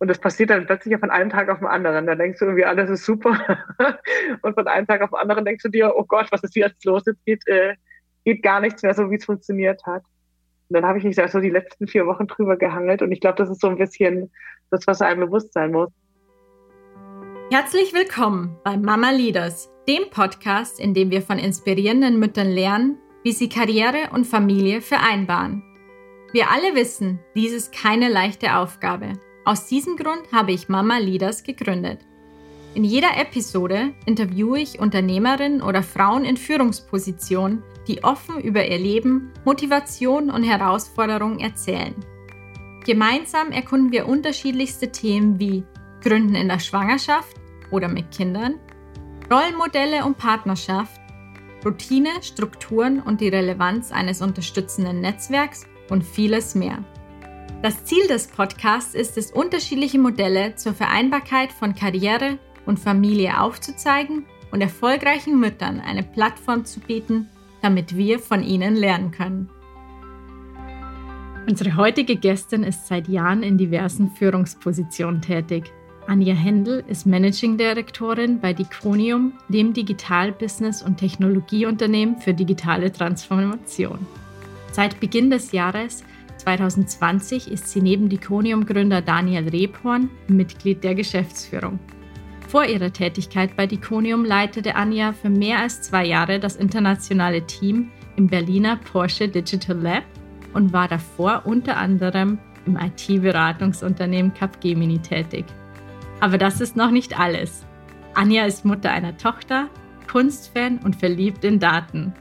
Und das passiert dann plötzlich von einem Tag auf den anderen. Dann denkst du irgendwie, alles ist super. und von einem Tag auf den anderen denkst du dir, oh Gott, was ist jetzt los? Jetzt geht, äh, geht gar nichts mehr so, wie es funktioniert hat. Und dann habe ich mich da so die letzten vier Wochen drüber gehangelt. Und ich glaube, das ist so ein bisschen das, was einem bewusst sein muss. Herzlich willkommen bei Mama Leaders, dem Podcast, in dem wir von inspirierenden Müttern lernen, wie sie Karriere und Familie vereinbaren. Wir alle wissen, dies ist keine leichte Aufgabe. Aus diesem Grund habe ich Mama Leaders gegründet. In jeder Episode interviewe ich Unternehmerinnen oder Frauen in Führungspositionen, die offen über ihr Leben, Motivation und Herausforderungen erzählen. Gemeinsam erkunden wir unterschiedlichste Themen wie Gründen in der Schwangerschaft oder mit Kindern, Rollenmodelle und Partnerschaft, Routine, Strukturen und die Relevanz eines unterstützenden Netzwerks und vieles mehr. Das Ziel des Podcasts ist es, unterschiedliche Modelle zur Vereinbarkeit von Karriere und Familie aufzuzeigen und erfolgreichen Müttern eine Plattform zu bieten, damit wir von ihnen lernen können. Unsere heutige Gästin ist seit Jahren in diversen Führungspositionen tätig. Anja Händel ist Managing Direktorin bei Diconium, dem Digital-Business- und Technologieunternehmen für digitale Transformation. Seit Beginn des Jahres 2020 ist sie neben Diconium-Gründer Daniel Rebhorn Mitglied der Geschäftsführung. Vor ihrer Tätigkeit bei Diconium leitete Anja für mehr als zwei Jahre das internationale Team im Berliner Porsche Digital Lab und war davor unter anderem im IT-Beratungsunternehmen Capgemini tätig. Aber das ist noch nicht alles. Anja ist Mutter einer Tochter, Kunstfan und verliebt in Daten.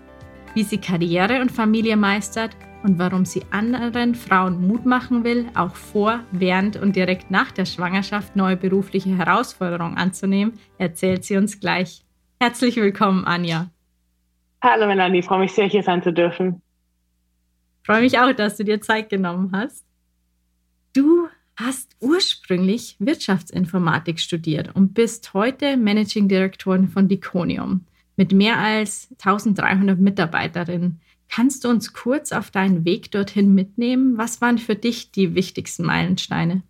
Wie sie Karriere und Familie meistert und warum sie anderen Frauen Mut machen will, auch vor, während und direkt nach der Schwangerschaft neue berufliche Herausforderungen anzunehmen, erzählt sie uns gleich. Herzlich willkommen, Anja. Hallo Melanie, freue mich sehr, hier sein zu dürfen. Freue mich auch, dass du dir Zeit genommen hast. Du hast ursprünglich Wirtschaftsinformatik studiert und bist heute Managing Directorin von Diconium mit mehr als 1300 Mitarbeiterinnen. Kannst du uns kurz auf deinen Weg dorthin mitnehmen? Was waren für dich die wichtigsten Meilensteine?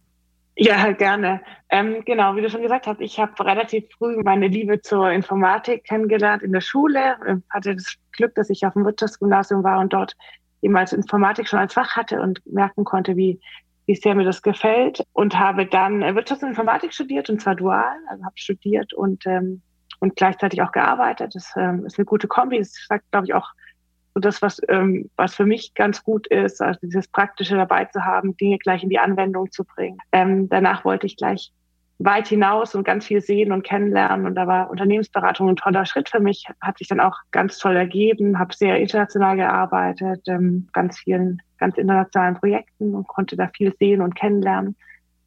Ja, gerne. Ähm, genau, wie du schon gesagt hast, ich habe relativ früh meine Liebe zur Informatik kennengelernt in der Schule. Ich ähm, hatte das Glück, dass ich auf dem Wirtschaftsgymnasium war und dort eben als Informatik schon als Fach hatte und merken konnte, wie, wie sehr mir das gefällt. Und habe dann Wirtschafts- und Informatik studiert und zwar dual, also habe studiert und, ähm, und gleichzeitig auch gearbeitet. Das ähm, ist eine gute Kombi. Das sagt, glaube ich, auch das, was, ähm, was für mich ganz gut ist, also dieses Praktische dabei zu haben, Dinge gleich in die Anwendung zu bringen. Ähm, danach wollte ich gleich weit hinaus und ganz viel sehen und kennenlernen. Und da war Unternehmensberatung ein toller Schritt für mich, hat sich dann auch ganz toll ergeben, habe sehr international gearbeitet, ähm, ganz vielen, ganz internationalen Projekten und konnte da viel sehen und kennenlernen.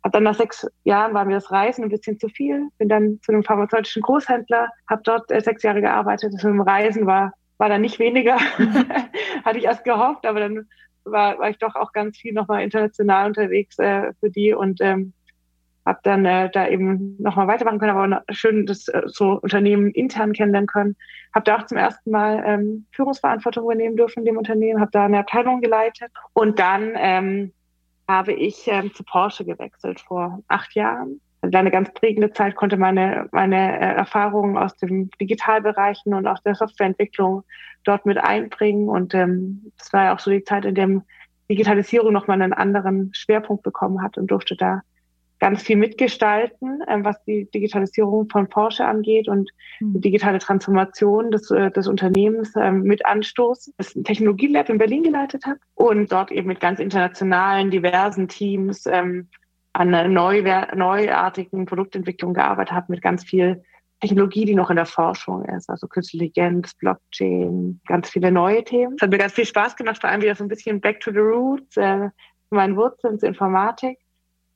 Hab dann nach sechs Jahren war mir das Reisen ein bisschen zu viel, bin dann zu einem pharmazeutischen Großhändler, habe dort äh, sechs Jahre gearbeitet. Das mit dem Reisen war war dann nicht weniger, hatte ich erst gehofft, aber dann war, war ich doch auch ganz viel nochmal international unterwegs äh, für die und ähm, habe dann äh, da eben nochmal weitermachen können, aber schön das äh, so Unternehmen intern kennenlernen können. Habe da auch zum ersten Mal ähm, Führungsverantwortung übernehmen dürfen in dem Unternehmen, habe da eine Abteilung geleitet und dann ähm, habe ich ähm, zu Porsche gewechselt vor acht Jahren also eine ganz prägende Zeit, konnte meine, meine äh, Erfahrungen aus dem Digitalbereichen und aus der Softwareentwicklung dort mit einbringen. Und ähm, das war ja auch so die Zeit, in der Digitalisierung nochmal einen anderen Schwerpunkt bekommen hat und durfte da ganz viel mitgestalten, ähm, was die Digitalisierung von Porsche angeht und die hm. digitale Transformation des, äh, des Unternehmens ähm, mit anstoßen. Das Technologielab in Berlin geleitet habe und dort eben mit ganz internationalen, diversen Teams ähm, an einer neu, neuartigen Produktentwicklung gearbeitet habe mit ganz viel Technologie, die noch in der Forschung ist, also Künstliche Intelligenz, Blockchain, ganz viele neue Themen. Es hat mir ganz viel Spaß gemacht, vor allem wieder so ein bisschen back to the roots, äh, meinen Wurzeln zur Informatik.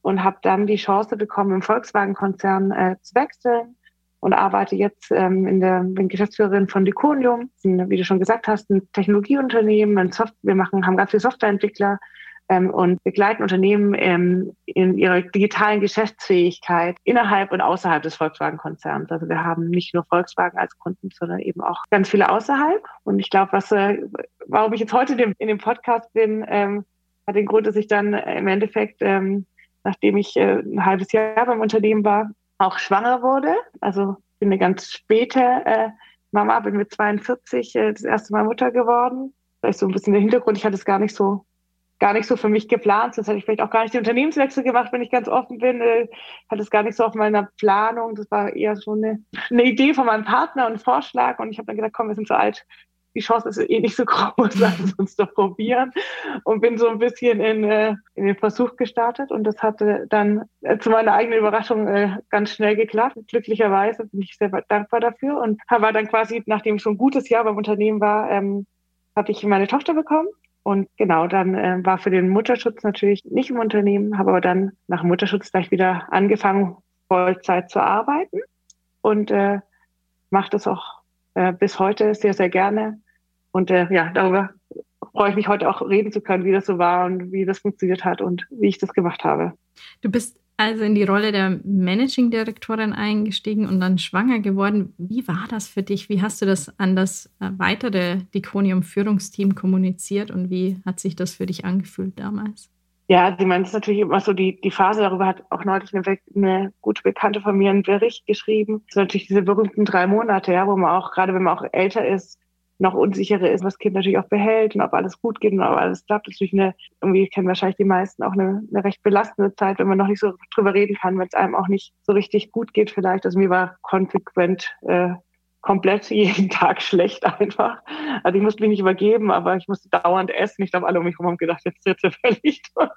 Und habe dann die Chance bekommen, im Volkswagen-Konzern äh, zu wechseln. Und arbeite jetzt ähm, in der bin Geschäftsführerin von Diconium, wie du schon gesagt hast, ein Technologieunternehmen, ein Software, wir machen, haben ganz viele Softwareentwickler, ähm, und begleiten Unternehmen ähm, in ihrer digitalen Geschäftsfähigkeit innerhalb und außerhalb des Volkswagen-Konzerns. Also wir haben nicht nur Volkswagen als Kunden, sondern eben auch ganz viele außerhalb. Und ich glaube, was, äh, warum ich jetzt heute in dem, in dem Podcast bin, ähm, hat den Grund, dass ich dann im Endeffekt ähm, nachdem ich äh, ein halbes Jahr beim Unternehmen war, auch schwanger wurde. Also bin eine ganz späte äh, Mama, bin mit 42 äh, das erste Mal Mutter geworden. Vielleicht so ein bisschen der Hintergrund, ich hatte es gar nicht so gar nicht so für mich geplant. Sonst hätte ich vielleicht auch gar nicht den Unternehmenswechsel gemacht, wenn ich ganz offen bin. Ich hatte es gar nicht so auf meiner Planung. Das war eher so eine, eine Idee von meinem Partner und ein Vorschlag. Und ich habe dann gesagt, komm, wir sind so alt. Die Chance ist eh nicht so groß, lass es uns doch probieren. Und bin so ein bisschen in, äh, in den Versuch gestartet. Und das hatte dann äh, zu meiner eigenen Überraschung äh, ganz schnell geklappt. Glücklicherweise bin ich sehr dankbar dafür. Und war dann quasi, nachdem ich schon ein gutes Jahr beim Unternehmen war, ähm, habe ich meine Tochter bekommen und genau, dann äh, war für den Mutterschutz natürlich nicht im Unternehmen, habe aber dann nach Mutterschutz gleich wieder angefangen, Vollzeit zu arbeiten und äh, mache das auch äh, bis heute sehr, sehr gerne. Und äh, ja, darüber freue ich mich heute auch reden zu können, wie das so war und wie das funktioniert hat und wie ich das gemacht habe. Du bist also in die Rolle der Managing Direktorin eingestiegen und dann schwanger geworden. Wie war das für dich? Wie hast du das an das äh, weitere Diconium-Führungsteam kommuniziert und wie hat sich das für dich angefühlt damals? Ja, sie meint, es natürlich immer so die, die Phase, darüber hat auch neulich eine, eine gute Bekannte von mir einen Bericht geschrieben. Das sind natürlich diese berühmten drei Monate, ja, wo man auch, gerade wenn man auch älter ist, noch unsicherer ist, was Kind natürlich auch behält und ob alles gut geht und ob alles klappt. Das ist natürlich eine, irgendwie kennen wahrscheinlich die meisten auch eine, eine recht belastende Zeit, wenn man noch nicht so drüber reden kann, wenn es einem auch nicht so richtig gut geht vielleicht. Also mir war konsequent äh, komplett jeden Tag schlecht einfach. Also ich musste mich nicht übergeben, aber ich musste dauernd essen. Ich glaube, alle um mich herum haben gedacht, jetzt tritt sie völlig durch.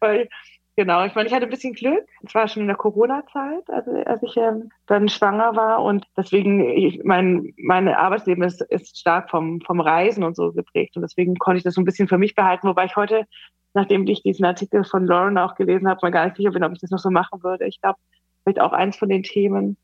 Weil Genau, ich meine, ich hatte ein bisschen Glück. Es war schon in der Corona-Zeit, also als ich ähm, dann schwanger war und deswegen, ich, mein, mein Arbeitsleben ist, ist stark vom, vom Reisen und so geprägt und deswegen konnte ich das so ein bisschen für mich behalten, wobei ich heute, nachdem ich diesen Artikel von Lauren auch gelesen habe, mal gar nicht sicher bin, ob ich das noch so machen würde. Ich glaube, vielleicht auch eins von den Themen,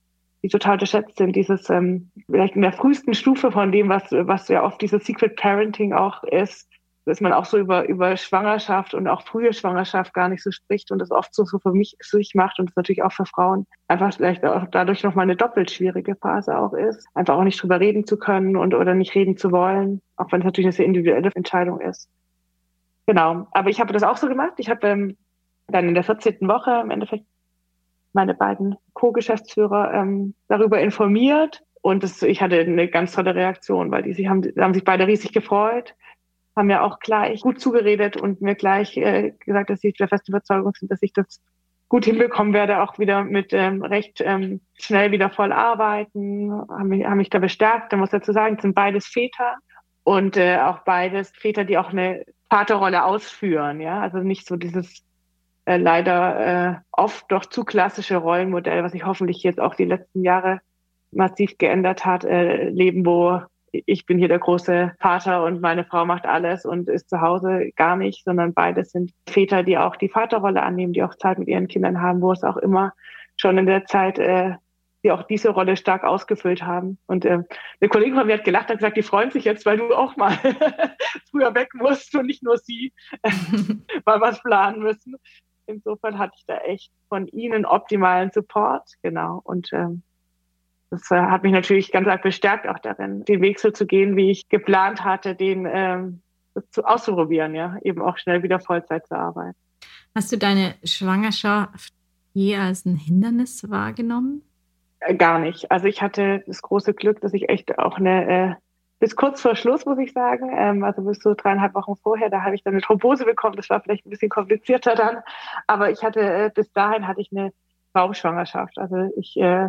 die total unterschätzt sind, dieses ähm, vielleicht in der frühesten Stufe von dem, was, was ja oft dieses Secret Parenting auch ist, dass man auch so über, über Schwangerschaft und auch frühe Schwangerschaft gar nicht so spricht und das oft so, so für mich sich macht und natürlich auch für Frauen einfach vielleicht auch dadurch nochmal eine doppelt schwierige Phase auch ist, einfach auch nicht drüber reden zu können und oder nicht reden zu wollen, auch wenn es natürlich eine sehr individuelle Entscheidung ist. Genau, aber ich habe das auch so gemacht. Ich habe ähm, dann in der 14. Woche im Endeffekt meine beiden Co-Geschäftsführer ähm, darüber informiert und das, ich hatte eine ganz tolle Reaktion, weil die, sie haben, haben sich beide riesig gefreut haben ja auch gleich gut zugeredet und mir gleich äh, gesagt, dass sie der festen Überzeugung sind, dass ich das gut hinbekommen werde, auch wieder mit ähm, recht ähm, schnell wieder voll arbeiten, haben mich, haben mich da bestärkt. Da muss dazu sagen, sind beides Väter und äh, auch beides Väter, die auch eine Vaterrolle ausführen, ja, also nicht so dieses äh, leider äh, oft doch zu klassische Rollenmodell, was sich hoffentlich jetzt auch die letzten Jahre massiv geändert hat, äh, leben, wo ich bin hier der große Vater und meine Frau macht alles und ist zu Hause gar nicht, sondern beide sind Väter, die auch die Vaterrolle annehmen, die auch Zeit mit ihren Kindern haben, wo es auch immer schon in der Zeit äh, die auch diese Rolle stark ausgefüllt haben. Und äh, eine Kollegin von mir hat gelacht und gesagt, die freuen sich jetzt, weil du auch mal früher weg musst und nicht nur sie mal was planen müssen. Insofern hatte ich da echt von ihnen optimalen Support, genau. Und ähm, das äh, hat mich natürlich ganz arg bestärkt, auch darin, den Weg so zu gehen, wie ich geplant hatte, den ähm, zu, auszuprobieren, ja, eben auch schnell wieder Vollzeit zu arbeiten. Hast du deine Schwangerschaft je als ein Hindernis wahrgenommen? Äh, gar nicht. Also ich hatte das große Glück, dass ich echt auch eine äh, bis kurz vor Schluss, muss ich sagen, ähm, also bis so dreieinhalb Wochen vorher, da habe ich dann eine Thrombose bekommen. Das war vielleicht ein bisschen komplizierter dann, aber ich hatte äh, bis dahin hatte ich eine Traumschwangerschaft. Also ich äh,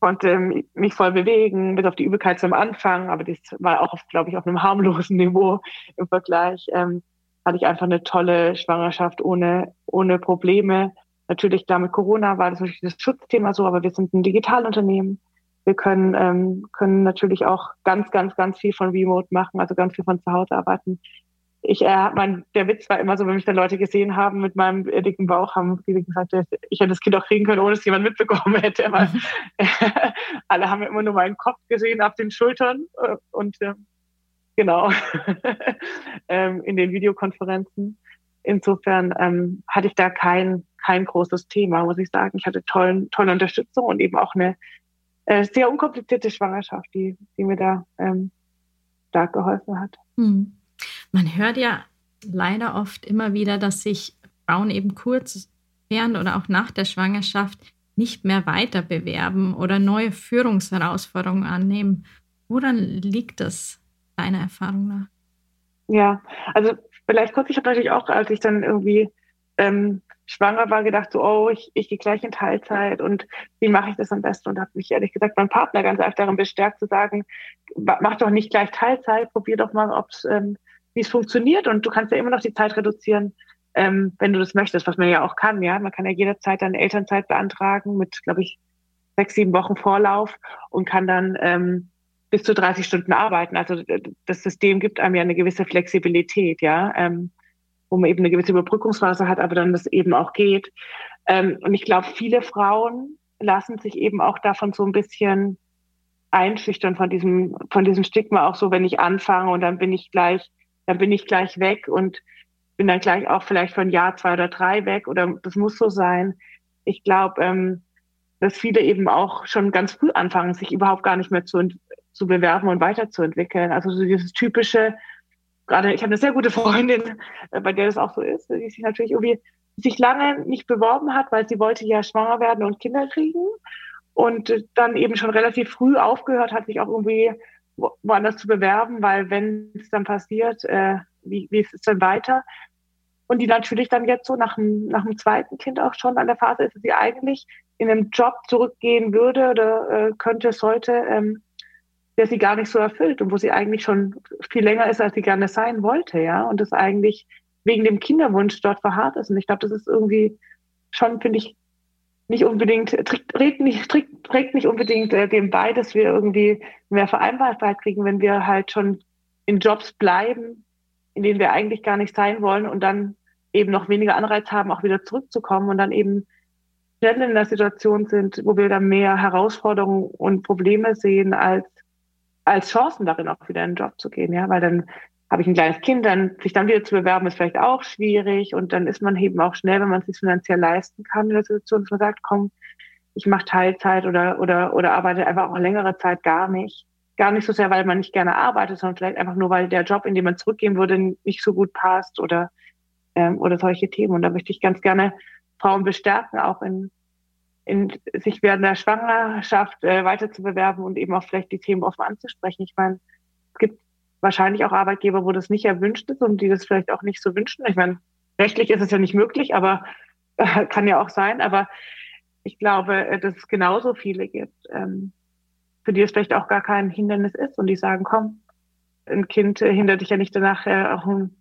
konnte mich voll bewegen, bis auf die Übelkeit zum Anfang, aber das war auch, glaube ich, auf einem harmlosen Niveau im Vergleich. Ähm, hatte ich einfach eine tolle Schwangerschaft ohne, ohne Probleme. Natürlich, klar, mit Corona war das natürlich das Schutzthema so, aber wir sind ein Digitalunternehmen. Wir können, ähm, können natürlich auch ganz, ganz, ganz viel von Remote machen, also ganz viel von zu Hause arbeiten ich, äh, mein, der Witz war immer so, wenn mich dann Leute gesehen haben mit meinem äh, dicken Bauch, haben viele gesagt, ich hätte das Kind auch kriegen können, ohne dass jemand mitbekommen hätte. Weil, alle haben immer nur meinen Kopf gesehen auf den Schultern äh, und äh, genau ähm, in den Videokonferenzen. Insofern ähm, hatte ich da kein, kein großes Thema, muss ich sagen. Ich hatte tollen, tolle Unterstützung und eben auch eine äh, sehr unkomplizierte Schwangerschaft, die, die mir da ähm, stark geholfen hat. Hm. Man hört ja leider oft immer wieder, dass sich Frauen eben kurz während oder auch nach der Schwangerschaft nicht mehr weiter bewerben oder neue Führungsherausforderungen annehmen. Woran liegt das deiner Erfahrung nach? Ja, also vielleicht kurz, ich habe natürlich auch, als ich dann irgendwie ähm, schwanger war, gedacht, so, oh, ich, ich gehe gleich in Teilzeit und wie mache ich das am besten? Und habe mich ehrlich gesagt mein Partner ganz einfach darin bestärkt zu sagen, mach doch nicht gleich Teilzeit, probier doch mal, ob's, ähm, wie es funktioniert und du kannst ja immer noch die Zeit reduzieren, ähm, wenn du das möchtest, was man ja auch kann, ja. Man kann ja jederzeit dann Elternzeit beantragen mit, glaube ich, sechs, sieben Wochen Vorlauf und kann dann ähm, bis zu 30 Stunden arbeiten. Also das System gibt einem ja eine gewisse Flexibilität, ja. Ähm, wo man eben eine gewisse Überbrückungsphase hat, aber dann das eben auch geht. Ähm, und ich glaube, viele Frauen lassen sich eben auch davon so ein bisschen einschüchtern von diesem, von diesem Stigma auch so, wenn ich anfange und dann bin ich gleich, dann bin ich gleich weg und bin dann gleich auch vielleicht von Jahr zwei oder drei weg oder das muss so sein. Ich glaube, ähm, dass viele eben auch schon ganz früh anfangen, sich überhaupt gar nicht mehr zu, zu bewerben und weiterzuentwickeln. Also so dieses typische, gerade ich habe eine sehr gute Freundin, äh, bei der das auch so ist, die sich natürlich irgendwie sich lange nicht beworben hat, weil sie wollte ja schwanger werden und Kinder kriegen und dann eben schon relativ früh aufgehört hat, sich auch irgendwie woanders zu bewerben, weil wenn es dann passiert, äh, wie, wie ist es dann weiter? Und die natürlich dann jetzt so nach dem, nach dem zweiten Kind auch schon an der Phase ist, dass sie eigentlich in einen Job zurückgehen würde oder äh, könnte, sollte, ähm, der sie gar nicht so erfüllt und wo sie eigentlich schon viel länger ist, als sie gerne sein wollte, ja, und das eigentlich wegen dem Kinderwunsch dort verharrt ist. Und ich glaube, das ist irgendwie schon, finde ich, nicht unbedingt, trägt nicht, trägt nicht unbedingt äh, dem bei, dass wir irgendwie mehr Vereinbarkeit kriegen, wenn wir halt schon in Jobs bleiben, in denen wir eigentlich gar nicht sein wollen und dann eben noch weniger Anreiz haben, auch wieder zurückzukommen und dann eben schnell in der Situation sind, wo wir dann mehr Herausforderungen und Probleme sehen als als Chancen darin auch wieder in den Job zu gehen, ja, weil dann habe ich ein kleines Kind, dann sich dann wieder zu bewerben, ist vielleicht auch schwierig und dann ist man eben auch schnell, wenn man es sich finanziell leisten kann, in der Situation, dass man sagt, komm, ich mache Teilzeit oder oder oder arbeite einfach auch längere Zeit gar nicht. Gar nicht so sehr, weil man nicht gerne arbeitet, sondern vielleicht einfach nur, weil der Job, in dem man zurückgehen würde, nicht so gut passt oder ähm, oder solche Themen. Und da möchte ich ganz gerne Frauen bestärken, auch in in, sich während der Schwangerschaft äh, weiter zu bewerben und eben auch vielleicht die Themen offen anzusprechen. Ich meine, es gibt wahrscheinlich auch Arbeitgeber, wo das nicht erwünscht ist und die das vielleicht auch nicht so wünschen. Ich meine, rechtlich ist es ja nicht möglich, aber äh, kann ja auch sein. Aber ich glaube, äh, dass es genauso viele gibt, ähm, für die es vielleicht auch gar kein Hindernis ist und die sagen, komm, ein Kind äh, hindert dich ja nicht danach, äh, auch, ein,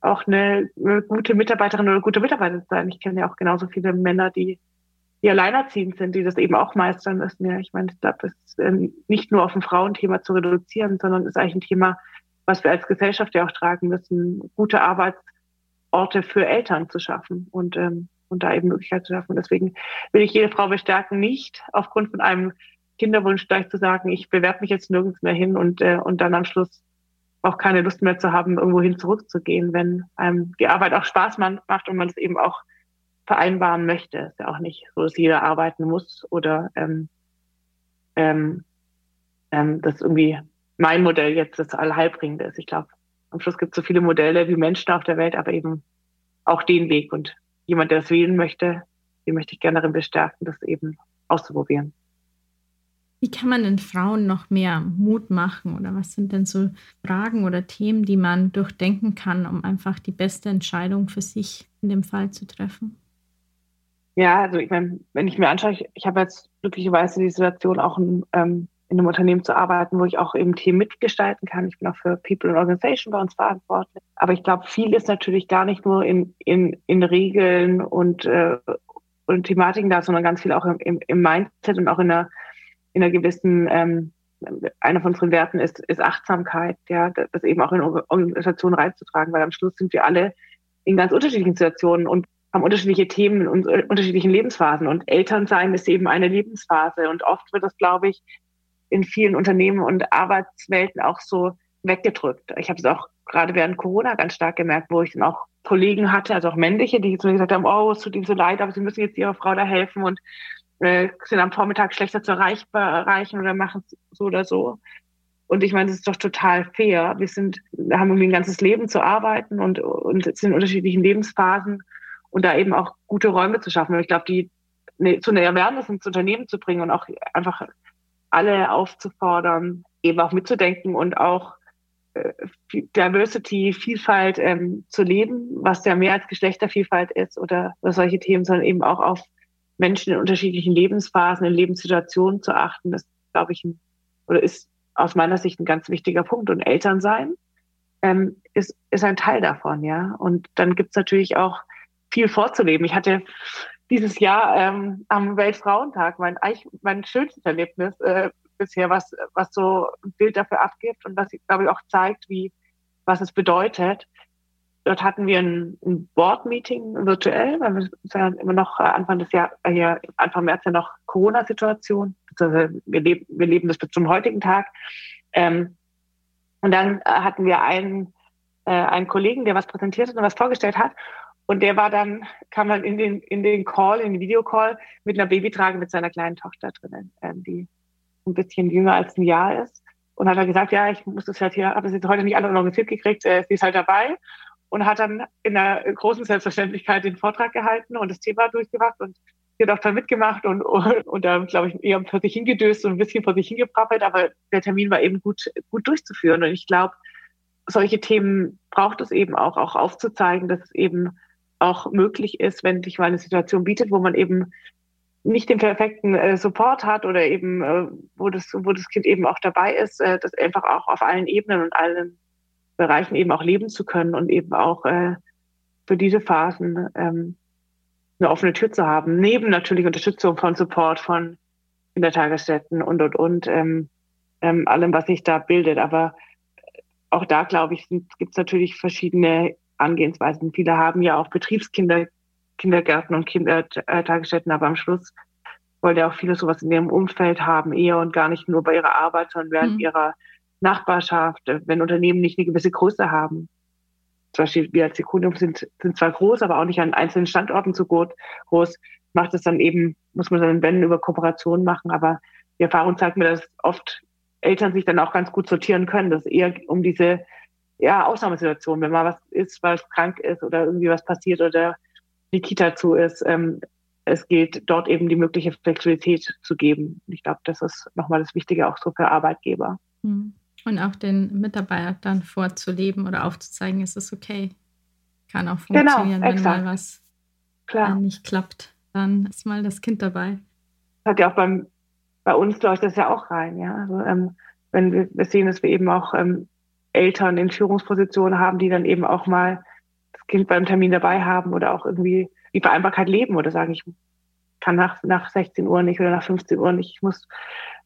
auch eine, eine gute Mitarbeiterin oder gute Mitarbeiter zu sein. Ich kenne ja auch genauso viele Männer, die die alleinerziehend sind, die das eben auch meistern müssen. Ja, ich meine, ich glaube, das ist ähm, nicht nur auf ein Frauenthema zu reduzieren, sondern ist eigentlich ein Thema, was wir als Gesellschaft ja auch tragen müssen, gute Arbeitsorte für Eltern zu schaffen und, ähm, und da eben Möglichkeiten zu schaffen. Deswegen will ich jede Frau bestärken, nicht aufgrund von einem Kinderwunsch gleich zu sagen, ich bewerbe mich jetzt nirgends mehr hin und, äh, und dann am Schluss auch keine Lust mehr zu haben, irgendwo hin zurückzugehen, wenn einem die Arbeit auch Spaß macht und man es eben auch vereinbaren möchte. Ist ja auch nicht so, dass jeder arbeiten muss oder ähm, ähm, ähm, das irgendwie mein Modell jetzt das Allheilbringende ist. Ich glaube, am Schluss gibt es so viele Modelle wie Menschen auf der Welt, aber eben auch den Weg. Und jemand, der es wählen möchte, den möchte ich gerne darin bestärken, das eben auszuprobieren. Wie kann man den Frauen noch mehr Mut machen? Oder was sind denn so Fragen oder Themen, die man durchdenken kann, um einfach die beste Entscheidung für sich in dem Fall zu treffen? Ja, also ich meine, wenn ich mir anschaue, ich, ich habe jetzt glücklicherweise die Situation auch in, ähm, in einem Unternehmen zu arbeiten, wo ich auch eben Team mitgestalten kann. Ich bin auch für People and Organization bei uns verantwortlich. Aber ich glaube, viel ist natürlich gar nicht nur in, in, in Regeln und, äh, und Thematiken da, sondern ganz viel auch im, im, im Mindset und auch in einer, in einer gewissen, ähm, einer von unseren Werten ist, ist Achtsamkeit, ja, das eben auch in Organisationen reinzutragen, weil am Schluss sind wir alle in ganz unterschiedlichen Situationen und haben unterschiedliche Themen und unterschiedlichen Lebensphasen. Und Elternsein ist eben eine Lebensphase. Und oft wird das, glaube ich, in vielen Unternehmen und Arbeitswelten auch so weggedrückt. Ich habe es auch gerade während Corona ganz stark gemerkt, wo ich dann auch Kollegen hatte, also auch männliche, die zu mir gesagt haben, oh, es tut ihnen so leid, aber sie müssen jetzt ihrer Frau da helfen und äh, sind am Vormittag schlechter zu erreichen oder machen so oder so. Und ich meine, das ist doch total fair. Wir sind, haben irgendwie ein ganzes Leben zu arbeiten und, und sind in unterschiedlichen Lebensphasen. Und da eben auch gute Räume zu schaffen. Ich glaube, die ne, zu einer Awareness ins Unternehmen zu bringen und auch einfach alle aufzufordern, eben auch mitzudenken und auch äh, Diversity, Vielfalt ähm, zu leben, was ja mehr als Geschlechtervielfalt ist oder, solche Themen, sondern eben auch auf Menschen in unterschiedlichen Lebensphasen, in Lebenssituationen zu achten. Das glaube ich ein, oder ist aus meiner Sicht ein ganz wichtiger Punkt. Und Elternsein ähm, ist, ist ein Teil davon, ja. Und dann gibt's natürlich auch viel vorzuleben. Ich hatte dieses Jahr ähm, am Weltfrauentag mein, mein schönstes Erlebnis äh, bisher, was, was so ein Bild dafür abgibt und was, glaube ich, auch zeigt, wie, was es bedeutet. Dort hatten wir ein, ein Board-Meeting virtuell, weil wir ja immer noch Anfang des Jahres, äh, Anfang März ja noch Corona-Situation. Wir leben, wir leben das bis zum heutigen Tag. Ähm, und dann äh, hatten wir einen, äh, einen Kollegen, der was präsentiert und was vorgestellt hat. Und der war dann, kam dann in den, in den Call, in den Videocall mit einer Babytrage mit seiner kleinen Tochter drinnen, ähm, die ein bisschen jünger als ein Jahr ist. Und hat dann gesagt, ja, ich muss das halt hier, habe das jetzt heute nicht alles organisiert gekriegt, äh, sie ist halt dabei. Und hat dann in einer großen Selbstverständlichkeit den Vortrag gehalten und das Thema durchgebracht und sie hat auch dann mitgemacht und, und, und da, glaube ich, eher vor sich hingedöst und ein bisschen vor sich hingeprappelt, aber der Termin war eben gut, gut durchzuführen. Und ich glaube, solche Themen braucht es eben auch, auch aufzuzeigen, dass es eben auch möglich ist, wenn sich mal eine Situation bietet, wo man eben nicht den perfekten äh, Support hat oder eben, äh, wo, das, wo das Kind eben auch dabei ist, äh, das einfach auch auf allen Ebenen und allen Bereichen eben auch leben zu können und eben auch äh, für diese Phasen ähm, eine offene Tür zu haben. Neben natürlich Unterstützung von Support von Kindertagesstätten und, und, und, ähm, ähm, allem, was sich da bildet. Aber auch da, glaube ich, gibt es natürlich verschiedene Angehensweisen. Viele haben ja auch Betriebskinder, Kindergärten und Kindertagesstätten, aber am Schluss wollen ja auch viele sowas in ihrem Umfeld haben, eher und gar nicht nur bei ihrer Arbeit, sondern während mhm. ihrer Nachbarschaft, wenn Unternehmen nicht eine gewisse Größe haben. Zum Beispiel wir als Sekundum sind, sind zwar groß, aber auch nicht an einzelnen Standorten so gut, groß, macht es dann eben, muss man dann wenn über Kooperationen machen, aber die Erfahrung zeigt mir, dass oft Eltern sich dann auch ganz gut sortieren können, dass eher um diese ja, Ausnahmesituation, wenn mal was ist, weil es krank ist oder irgendwie was passiert oder die Kita zu ist, ähm, es geht, dort eben die mögliche Flexibilität zu geben. Ich glaube, das ist nochmal das Wichtige auch so für Arbeitgeber. Hm. Und auch den Mitarbeitern vorzuleben oder aufzuzeigen, ist es okay. Kann auch genau, funktionieren, genau, wenn mal was Klar. nicht klappt. Dann ist mal das Kind dabei. Das hat ja auch beim, bei uns läuft das ja auch rein, ja. Also, ähm, wenn wir, wir sehen, dass wir eben auch ähm, Eltern in Führungspositionen haben, die dann eben auch mal das Kind beim Termin dabei haben oder auch irgendwie die Vereinbarkeit leben oder sagen, ich kann nach, nach 16 Uhr nicht oder nach 15 Uhr nicht, ich muss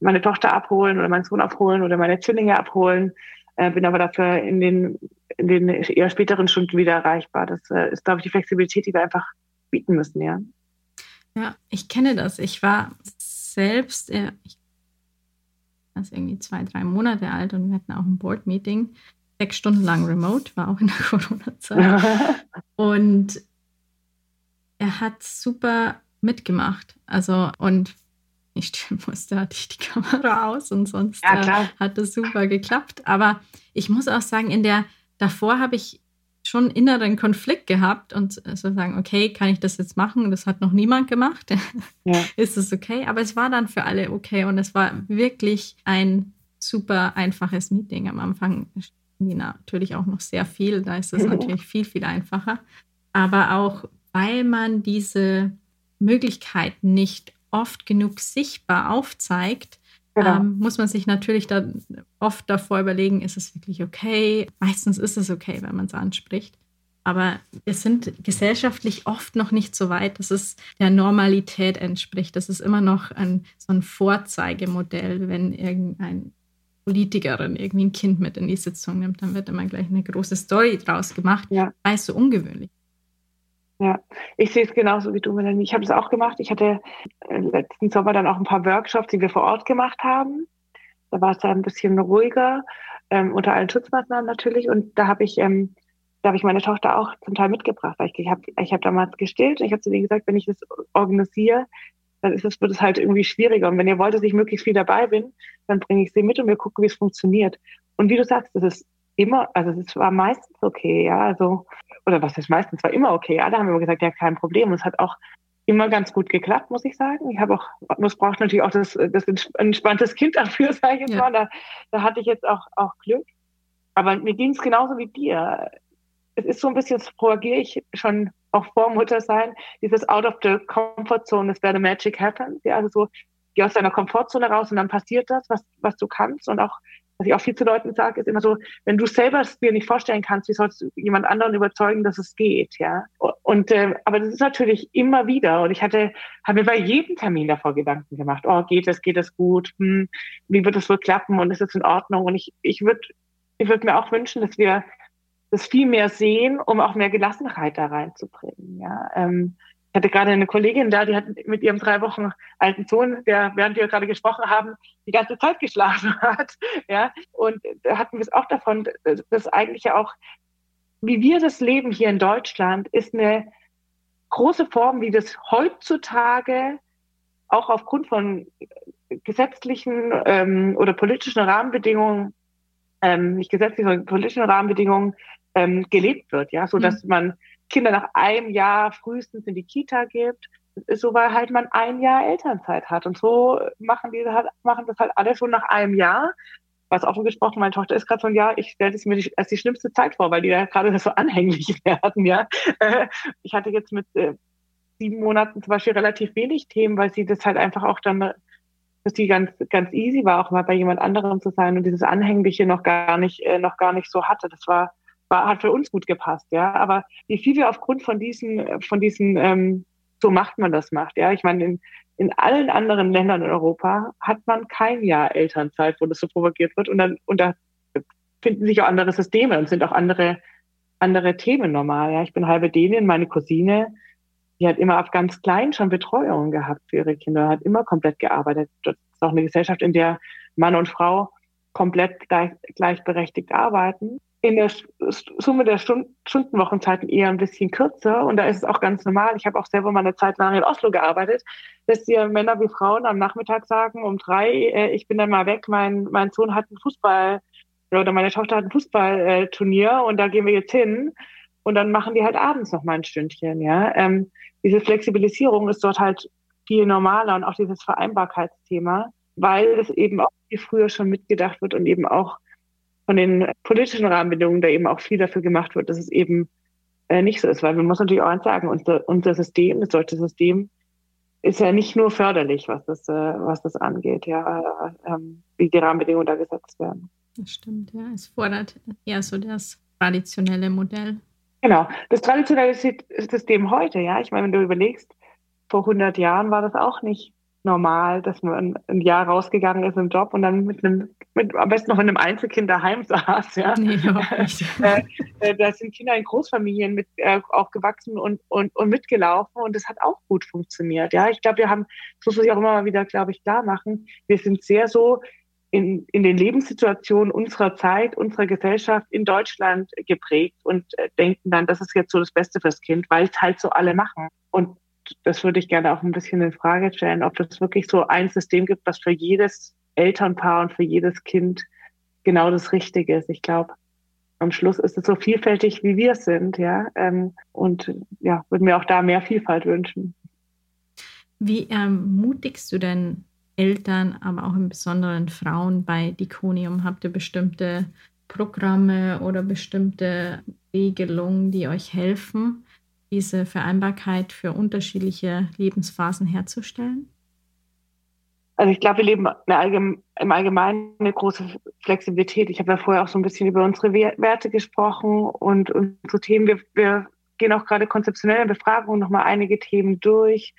meine Tochter abholen oder meinen Sohn abholen oder meine Zwillinge abholen, äh, bin aber dafür in den, in den eher späteren Stunden wieder erreichbar. Das äh, ist, glaube ich, die Flexibilität, die wir einfach bieten müssen, ja. Ja, ich kenne das. Ich war selbst, äh, ich also irgendwie zwei, drei Monate alt und wir hatten auch ein Board-Meeting, sechs Stunden lang remote, war auch in der Corona-Zeit. und er hat super mitgemacht. Also, und ich stimmen musste, hatte ich die Kamera aus und sonst ja, äh, hat das super geklappt. Aber ich muss auch sagen, in der, davor habe ich schon inneren Konflikt gehabt und so sagen, okay, kann ich das jetzt machen? Das hat noch niemand gemacht. Ja. Ist es okay? Aber es war dann für alle okay und es war wirklich ein super einfaches Meeting. Am Anfang natürlich auch noch sehr viel, da ist es natürlich viel, viel einfacher. Aber auch, weil man diese Möglichkeiten nicht oft genug sichtbar aufzeigt, Genau. Ähm, muss man sich natürlich dann oft davor überlegen, ist es wirklich okay? Meistens ist es okay, wenn man es anspricht. Aber wir sind gesellschaftlich oft noch nicht so weit, dass es der Normalität entspricht. Das ist immer noch ein, so ein Vorzeigemodell, wenn irgendein Politikerin irgendwie ein Kind mit in die Sitzung nimmt, dann wird immer gleich eine große Story draus gemacht, ja. weil es so ungewöhnlich ja, ich sehe es genauso wie du, Melanie. Ich habe es auch gemacht. Ich hatte äh, letzten Sommer dann auch ein paar Workshops, die wir vor Ort gemacht haben. Da war es dann ein bisschen ruhiger, ähm, unter allen Schutzmaßnahmen natürlich. Und da habe ich, ähm, da habe ich meine Tochter auch zum Teil mitgebracht. Weil ich, ich habe ich hab damals gestillt und ich habe zu denen gesagt, wenn ich das organisiere, dann ist es, wird es halt irgendwie schwieriger. Und wenn ihr wollt, dass ich möglichst viel dabei bin, dann bringe ich sie mit und wir gucken, wie es funktioniert. Und wie du sagst, das ist immer, also es war meistens okay, ja, also, oder was ist meistens, war immer okay. Alle haben immer gesagt, ja, kein Problem. Und es hat auch immer ganz gut geklappt, muss ich sagen. Ich habe auch, es braucht natürlich auch das, das entspanntes Kind dafür, sage ich jetzt ja. mal. Da, da hatte ich jetzt auch, auch Glück. Aber mir ging es genauso wie dir. Es ist so ein bisschen, das propagiere ich schon auch vor Mutter sein, dieses out of the comfort zone is where the magic happens. Ja, also so, geh aus deiner Komfortzone raus und dann passiert das, was, was du kannst. Und auch, was ich auch viel zu Leuten sage, ist immer so, wenn du selber es dir nicht vorstellen kannst, wie sollst du jemand anderen überzeugen, dass es geht, ja. Und äh, aber das ist natürlich immer wieder. Und ich hatte, habe mir bei jedem Termin davor Gedanken gemacht, oh, geht es, geht es gut, hm, wie wird es wohl klappen und ist es in Ordnung? Und ich, ich würde ich würde mir auch wünschen, dass wir das viel mehr sehen, um auch mehr Gelassenheit da reinzubringen. Ja, ähm, ich hatte gerade eine Kollegin da, die hat mit ihrem drei Wochen alten Sohn, der während wir gerade gesprochen haben, die ganze Zeit geschlafen hat. Ja, und da hatten wir es auch davon, dass eigentlich ja auch, wie wir das leben hier in Deutschland, ist eine große Form, wie das heutzutage auch aufgrund von gesetzlichen ähm, oder politischen Rahmenbedingungen, ähm, nicht gesetzlichen, sondern politischen Rahmenbedingungen ähm, gelebt wird, ja, so dass mhm. man Kinder nach einem Jahr frühestens in die Kita gibt, so weil halt man ein Jahr Elternzeit hat. Und so machen die halt, machen das halt alle schon nach einem Jahr. Was offen gesprochen, meine Tochter ist gerade so ein Jahr, ich stelle es mir die, als die schlimmste Zeit vor, weil die ja gerade so anhänglich werden, ja. Äh, ich hatte jetzt mit äh, sieben Monaten zum Beispiel relativ wenig Themen, weil sie das halt einfach auch dann, dass die ganz, ganz easy war, auch mal bei jemand anderem zu sein und dieses Anhängliche noch gar nicht, äh, noch gar nicht so hatte. Das war, war, hat für uns gut gepasst, ja. Aber wie viel wir aufgrund von diesen, von diesen, ähm, so macht man das macht, ja. Ich meine, in, in allen anderen Ländern in Europa hat man kein Jahr Elternzeit, wo das so propagiert wird und dann, und da finden sich auch andere Systeme und sind auch andere, andere Themen normal, ja. Ich bin halbe Dänin, meine Cousine, die hat immer auf ganz klein schon Betreuung gehabt für ihre Kinder, hat immer komplett gearbeitet. Das ist auch eine Gesellschaft, in der Mann und Frau komplett gleich, gleichberechtigt arbeiten in der Summe der Stundenwochenzeiten eher ein bisschen kürzer und da ist es auch ganz normal. Ich habe auch selber mal eine Zeit lang in Oslo gearbeitet, dass die Männer wie Frauen am Nachmittag sagen, um drei, äh, ich bin dann mal weg, mein, mein Sohn hat ein Fußball oder meine Tochter hat ein Fußballturnier und da gehen wir jetzt hin und dann machen die halt abends noch mal ein Stündchen. Ja, ähm, diese Flexibilisierung ist dort halt viel normaler und auch dieses Vereinbarkeitsthema, weil es eben auch viel früher schon mitgedacht wird und eben auch von den politischen Rahmenbedingungen da eben auch viel dafür gemacht wird, dass es eben äh, nicht so ist. Weil man muss natürlich auch eins sagen, unser, unser System, das deutsche System, ist ja nicht nur förderlich, was das, äh, was das angeht, ja, äh, ähm, wie die Rahmenbedingungen da gesetzt werden. Das stimmt, ja. Es fordert eher so das traditionelle Modell. Genau, das traditionelle System heute, ja. Ich meine, wenn du überlegst, vor 100 Jahren war das auch nicht normal, dass man ein Jahr rausgegangen ist im Job und dann mit einem, mit, am besten noch in einem Einzelkind daheim saß. Ja. Nee, äh, äh, da sind Kinder in Großfamilien mit äh, auch gewachsen und, und, und mitgelaufen und das hat auch gut funktioniert. Ja, ich glaube, wir haben, das muss ich auch immer mal wieder, glaube ich, klar machen, wir sind sehr so in, in den Lebenssituationen unserer Zeit, unserer Gesellschaft in Deutschland geprägt und äh, denken dann, das ist jetzt so das Beste fürs Kind, weil es halt so alle machen. Und das würde ich gerne auch ein bisschen in Frage stellen, ob es wirklich so ein System gibt, was für jedes Elternpaar und für jedes Kind genau das Richtige ist. Ich glaube, am Schluss ist es so vielfältig, wie wir sind, ja. Ähm, und ja, würde mir auch da mehr Vielfalt wünschen. Wie ermutigst du denn Eltern, aber auch im Besonderen Frauen bei Diconium? Habt ihr bestimmte Programme oder bestimmte Regelungen, die euch helfen? Diese Vereinbarkeit für unterschiedliche Lebensphasen herzustellen? Also ich glaube, wir leben Allgeme im Allgemeinen eine große Flexibilität. Ich habe ja vorher auch so ein bisschen über unsere Werte gesprochen und unsere Themen. Wir, wir gehen auch gerade konzeptionell in Befragungen nochmal einige Themen durch,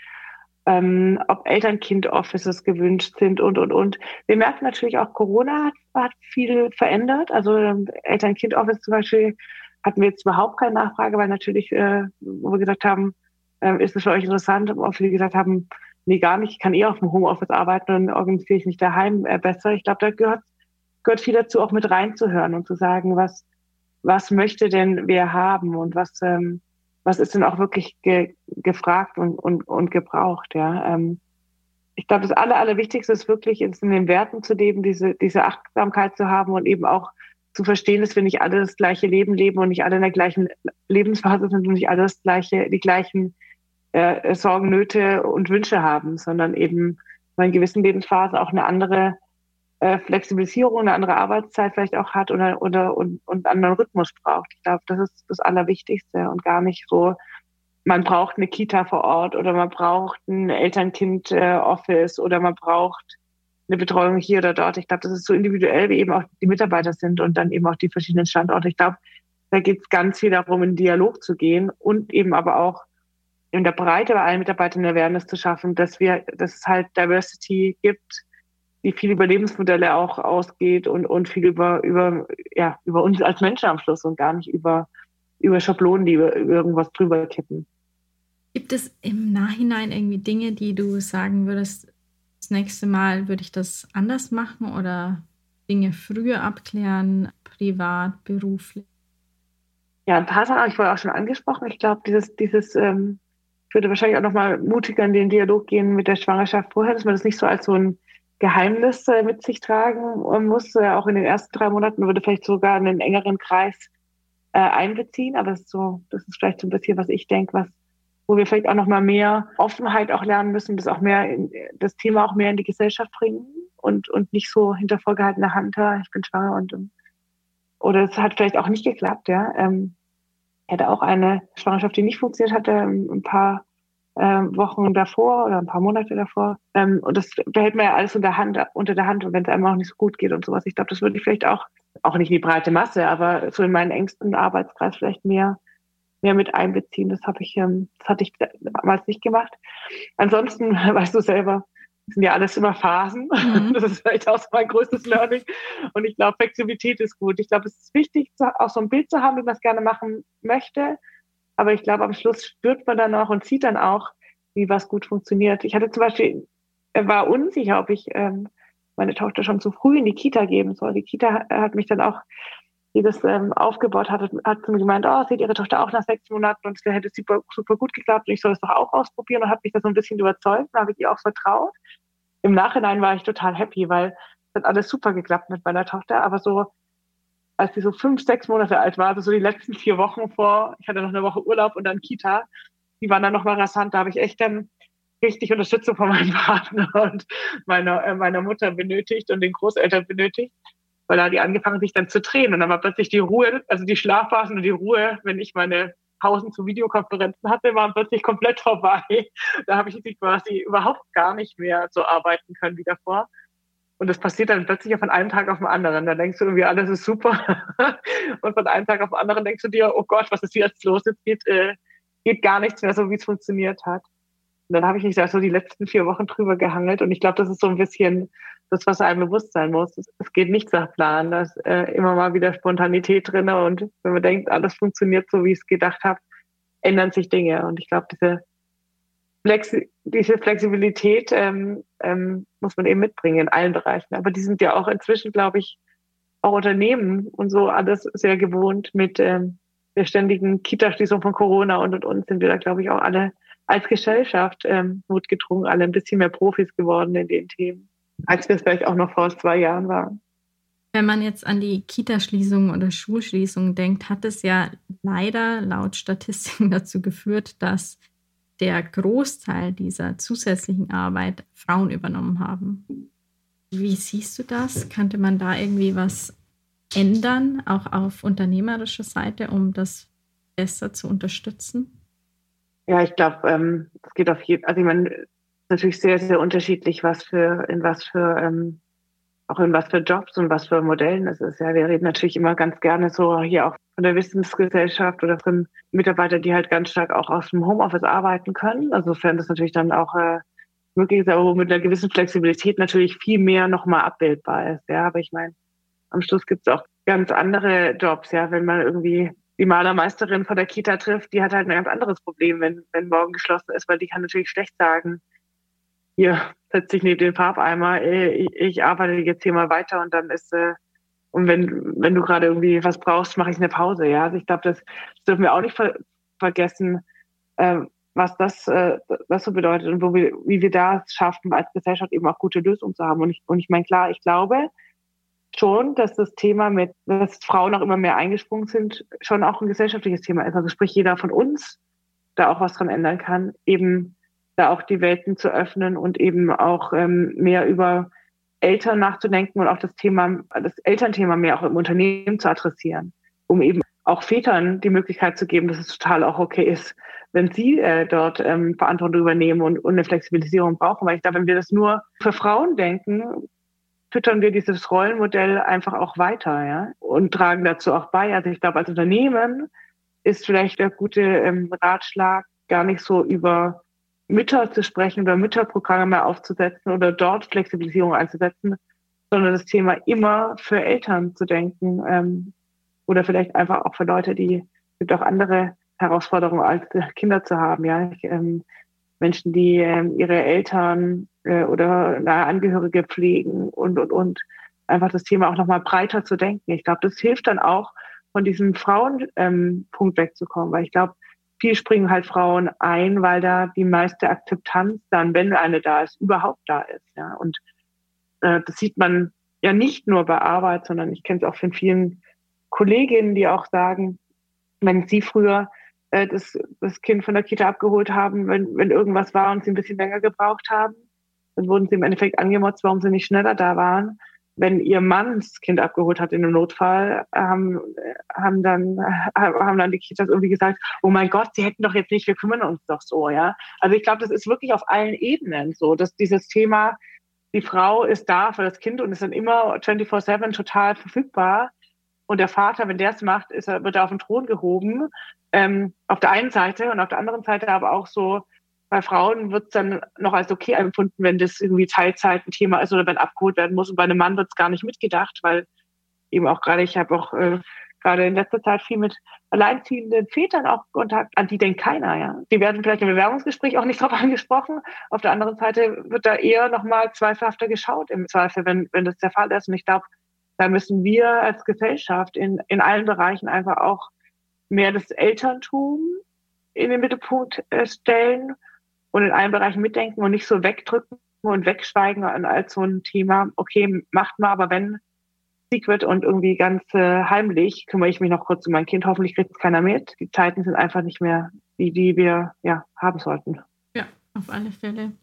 ähm, ob Eltern-Kind-Offices gewünscht sind und, und, und. Wir merken natürlich auch, Corona hat, hat viel verändert. Also ähm, Eltern-Kind-Office zum Beispiel hatten wir jetzt überhaupt keine Nachfrage, weil natürlich, äh, wo wir gesagt haben, äh, ist es für euch interessant, ob wir gesagt haben, nee, gar nicht, ich kann eh auf dem Homeoffice arbeiten und organisiere ich mich daheim äh, besser. Ich glaube, da gehört, gehört viel dazu, auch mit reinzuhören und zu sagen, was, was möchte denn wer haben und was, ähm, was ist denn auch wirklich ge gefragt und, und, und gebraucht, ja. Ähm, ich glaube, das Aller, Allerwichtigste ist wirklich, in den Werten zu leben, diese, diese Achtsamkeit zu haben und eben auch zu verstehen, dass wir nicht alle das gleiche Leben leben und nicht alle in der gleichen Lebensphase sind und nicht alle das gleiche, die gleichen äh, Sorgen, Nöte und Wünsche haben, sondern eben in gewissen Lebensphasen auch eine andere äh, Flexibilisierung, eine andere Arbeitszeit vielleicht auch hat oder, oder und, und einen anderen Rhythmus braucht. Ich glaube, das ist das Allerwichtigste und gar nicht so, man braucht eine Kita vor Ort oder man braucht ein Elternkind-Office äh, oder man braucht eine Betreuung hier oder dort. Ich glaube, das ist so individuell, wie eben auch die Mitarbeiter sind und dann eben auch die verschiedenen Standorte. Ich glaube, da geht es ganz viel darum, in Dialog zu gehen und eben aber auch in der Breite bei allen Mitarbeitern Awareness zu schaffen, dass wir, dass es halt Diversity gibt, die viel über Lebensmodelle auch ausgeht und, und viel über, über, ja, über uns als Menschen am Schluss und gar nicht über, über Schablonen, die über, irgendwas drüber kippen. Gibt es im Nachhinein irgendwie Dinge, die du sagen würdest, das nächste Mal würde ich das anders machen oder Dinge früher abklären, privat, beruflich? Ja, ein paar Sachen ich vorher auch schon angesprochen. Ich glaube, dieses, dieses, ähm, ich würde wahrscheinlich auch nochmal mutiger in den Dialog gehen mit der Schwangerschaft vorher, dass man das nicht so als so ein Geheimnis äh, mit sich tragen muss. Äh, auch in den ersten drei Monaten würde vielleicht sogar einen engeren Kreis äh, einbeziehen. Aber das ist so, das ist vielleicht so ein bisschen, was ich denke, was wo wir vielleicht auch noch mal mehr Offenheit auch lernen müssen, das auch mehr in, das Thema auch mehr in die Gesellschaft bringen und und nicht so hinter vorgehaltener Hand, ich bin schwanger und oder es hat vielleicht auch nicht geklappt, ja. Ähm, ich hatte auch eine Schwangerschaft, die nicht funktioniert hatte, ein paar äh, Wochen davor oder ein paar Monate davor. Ähm, und das behält man ja alles unter, Hand, unter der Hand und wenn es einem auch nicht so gut geht und sowas. Ich glaube, das würde ich vielleicht auch, auch nicht in die breite Masse, aber so in meinen engsten Arbeitskreis vielleicht mehr mehr mit einbeziehen. Das habe ich, ähm, das hatte ich damals nicht gemacht. Ansonsten, weißt du selber, sind ja alles immer Phasen. Mhm. Das ist vielleicht auch so mein größtes Learning. Und ich glaube, Flexibilität ist gut. Ich glaube, es ist wichtig, auch so ein Bild zu haben, wie man es gerne machen möchte. Aber ich glaube, am Schluss spürt man dann auch und sieht dann auch, wie was gut funktioniert. Ich hatte zum Beispiel, war unsicher, ob ich ähm, meine Tochter schon zu früh in die Kita geben soll. Die Kita hat mich dann auch die das ähm, aufgebaut hat, hat zu mir gemeint, oh, seht ihre Tochter auch nach sechs Monaten und es hätte super, super gut geklappt und ich soll es doch auch ausprobieren und hat mich da so ein bisschen überzeugt, da habe ich ihr auch vertraut. Im Nachhinein war ich total happy, weil es hat alles super geklappt mit meiner Tochter, aber so als sie so fünf, sechs Monate alt war, also so die letzten vier Wochen vor, ich hatte noch eine Woche Urlaub und dann Kita, die waren dann nochmal rasant, da habe ich echt dann richtig Unterstützung von meinem Partner und meiner, äh, meiner Mutter benötigt und den Großeltern benötigt weil da die angefangen sich dann zu drehen und dann war plötzlich die Ruhe, also die Schlafphasen und die Ruhe, wenn ich meine Pausen zu Videokonferenzen hatte, waren plötzlich komplett vorbei. Da habe ich quasi überhaupt gar nicht mehr so arbeiten können wie davor. Und das passiert dann plötzlich von einem Tag auf den anderen. Da denkst du irgendwie, alles ist super. Und von einem Tag auf den anderen denkst du dir, oh Gott, was ist jetzt los? Jetzt geht, äh, geht gar nichts mehr so, wie es funktioniert hat. Und dann habe ich mich da so die letzten vier Wochen drüber gehangelt. Und ich glaube, das ist so ein bisschen das, was einem bewusst sein muss. Es, geht nichts nach Plan. Da ist äh, immer mal wieder Spontanität drin. Und wenn man denkt, alles funktioniert so, wie ich es gedacht habe, ändern sich Dinge. Und ich glaube, diese, Flexi diese Flexibilität ähm, ähm, muss man eben mitbringen in allen Bereichen. Aber die sind ja auch inzwischen, glaube ich, auch Unternehmen und so alles sehr gewohnt mit ähm, der ständigen Kita-Schließung von Corona und und und sind wir da, glaube ich, auch alle als Gesellschaft ähm, notgedrungen, alle ein bisschen mehr Profis geworden in den Themen als wir es vielleicht auch noch vor zwei Jahren waren. Wenn man jetzt an die Kitaschließungen oder Schulschließungen denkt, hat es ja leider laut Statistiken dazu geführt, dass der Großteil dieser zusätzlichen Arbeit Frauen übernommen haben. Wie siehst du das? Könnte man da irgendwie was ändern, auch auf unternehmerischer Seite, um das besser zu unterstützen? Ja, ich glaube, ähm, es geht auf jeden also ich meine, natürlich sehr, sehr unterschiedlich, was für, in was für, ähm, auch in was für Jobs und was für Modellen es ist. Ja, wir reden natürlich immer ganz gerne so hier auch von der Wissensgesellschaft oder von Mitarbeitern, die halt ganz stark auch aus dem Homeoffice arbeiten können. Also sofern das natürlich dann auch äh, möglich ist, aber mit einer gewissen Flexibilität natürlich viel mehr nochmal abbildbar ist. Ja, aber ich meine, am Schluss gibt es auch ganz andere Jobs, ja, wenn man irgendwie die Malermeisterin von der Kita trifft, die hat halt ein ganz anderes Problem, wenn, wenn morgen geschlossen ist, weil die kann natürlich schlecht sagen, hier setz dich neben den Farbeimer, ich, arbeite jetzt hier mal weiter und dann ist äh, und wenn wenn du gerade irgendwie was brauchst, mache ich eine Pause. Ja, also ich glaube, das, das dürfen wir auch nicht ver vergessen, äh, was das äh, was so bedeutet und wo wir wie wir da schaffen als Gesellschaft eben auch gute Lösungen zu haben. Und ich und ich meine klar, ich glaube, schon, dass das Thema mit, dass Frauen auch immer mehr eingesprungen sind, schon auch ein gesellschaftliches Thema ist. Also sprich jeder von uns da auch was dran ändern kann, eben da auch die Welten zu öffnen und eben auch ähm, mehr über Eltern nachzudenken und auch das Thema, das Elternthema mehr auch im Unternehmen zu adressieren, um eben auch Vätern die Möglichkeit zu geben, dass es total auch okay ist, wenn sie äh, dort ähm, Verantwortung übernehmen und, und eine Flexibilisierung brauchen. Weil ich glaube, wenn wir das nur für Frauen denken, füttern wir dieses Rollenmodell einfach auch weiter, ja, und tragen dazu auch bei. Also ich glaube, als Unternehmen ist vielleicht der gute ähm, Ratschlag, gar nicht so über Mütter zu sprechen oder Mütterprogramme aufzusetzen oder dort Flexibilisierung einzusetzen, sondern das Thema immer für Eltern zu denken ähm, oder vielleicht einfach auch für Leute, die es gibt auch andere Herausforderungen als Kinder zu haben, ja. Ich, ähm, Menschen, die ähm, ihre Eltern äh, oder nahe Angehörige pflegen und und und einfach das Thema auch nochmal breiter zu denken. Ich glaube, das hilft dann auch, von diesem Frauenpunkt ähm, wegzukommen, weil ich glaube, viel springen halt Frauen ein, weil da die meiste Akzeptanz dann, wenn eine da ist, überhaupt da ist. Ja. Und äh, das sieht man ja nicht nur bei Arbeit, sondern ich kenne es auch von vielen Kolleginnen, die auch sagen, wenn sie früher äh, das, das Kind von der Kita abgeholt haben, wenn, wenn irgendwas war und sie ein bisschen länger gebraucht haben, dann wurden sie im Endeffekt angemotzt, warum sie nicht schneller da waren wenn ihr Mann das Kind abgeholt hat in einem Notfall, haben, haben dann, haben dann die Kitas irgendwie gesagt, oh mein Gott, sie hätten doch jetzt nicht, wir kümmern uns doch so, ja. Also ich glaube, das ist wirklich auf allen Ebenen so, dass dieses Thema, die Frau ist da für das Kind und ist dann immer 24-7 total verfügbar. Und der Vater, wenn der es macht, ist er, wird er auf den Thron gehoben. Ähm, auf der einen Seite und auf der anderen Seite aber auch so, bei Frauen wird es dann noch als okay empfunden, wenn das irgendwie Teilzeit ein Thema ist oder wenn abgeholt werden muss. Und bei einem Mann wird es gar nicht mitgedacht, weil eben auch gerade, ich habe auch äh, gerade in letzter Zeit viel mit alleinziehenden Vätern auch Kontakt, an die denkt keiner, ja. Die werden vielleicht im Bewerbungsgespräch auch nicht drauf angesprochen. Auf der anderen Seite wird da eher nochmal zweifelhafter geschaut im Zweifel, wenn, wenn das der Fall ist. Und ich glaube, da müssen wir als Gesellschaft in, in allen Bereichen einfach auch mehr das Elterntum in den Mittelpunkt äh, stellen und in allen Bereichen mitdenken und nicht so wegdrücken und wegschweigen als so ein Thema, okay, macht mal, aber wenn Secret und irgendwie ganz äh, heimlich kümmere ich mich noch kurz um mein Kind. Hoffentlich kriegt es keiner mit. Die Zeiten sind einfach nicht mehr die, die wir ja, haben sollten. Ja, auf alle Fälle.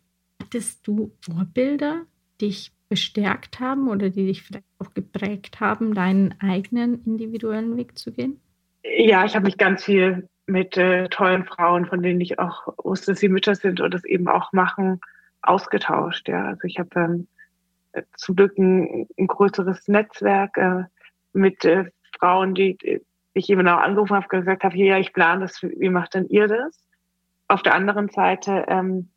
Hattest du Vorbilder, die dich bestärkt haben oder die dich vielleicht auch geprägt haben, deinen eigenen individuellen Weg zu gehen? Ja, ich habe mich ganz viel mit äh, tollen Frauen, von denen ich auch wusste, dass sie Mütter sind und das eben auch machen, ausgetauscht. Ja, also ich habe ähm, zum Glück ein, ein größeres Netzwerk äh, mit äh, Frauen, die, die ich eben auch angerufen habe, gesagt habe, ja, ich plane das, wie macht denn ihr das? Auf der anderen Seite ähm,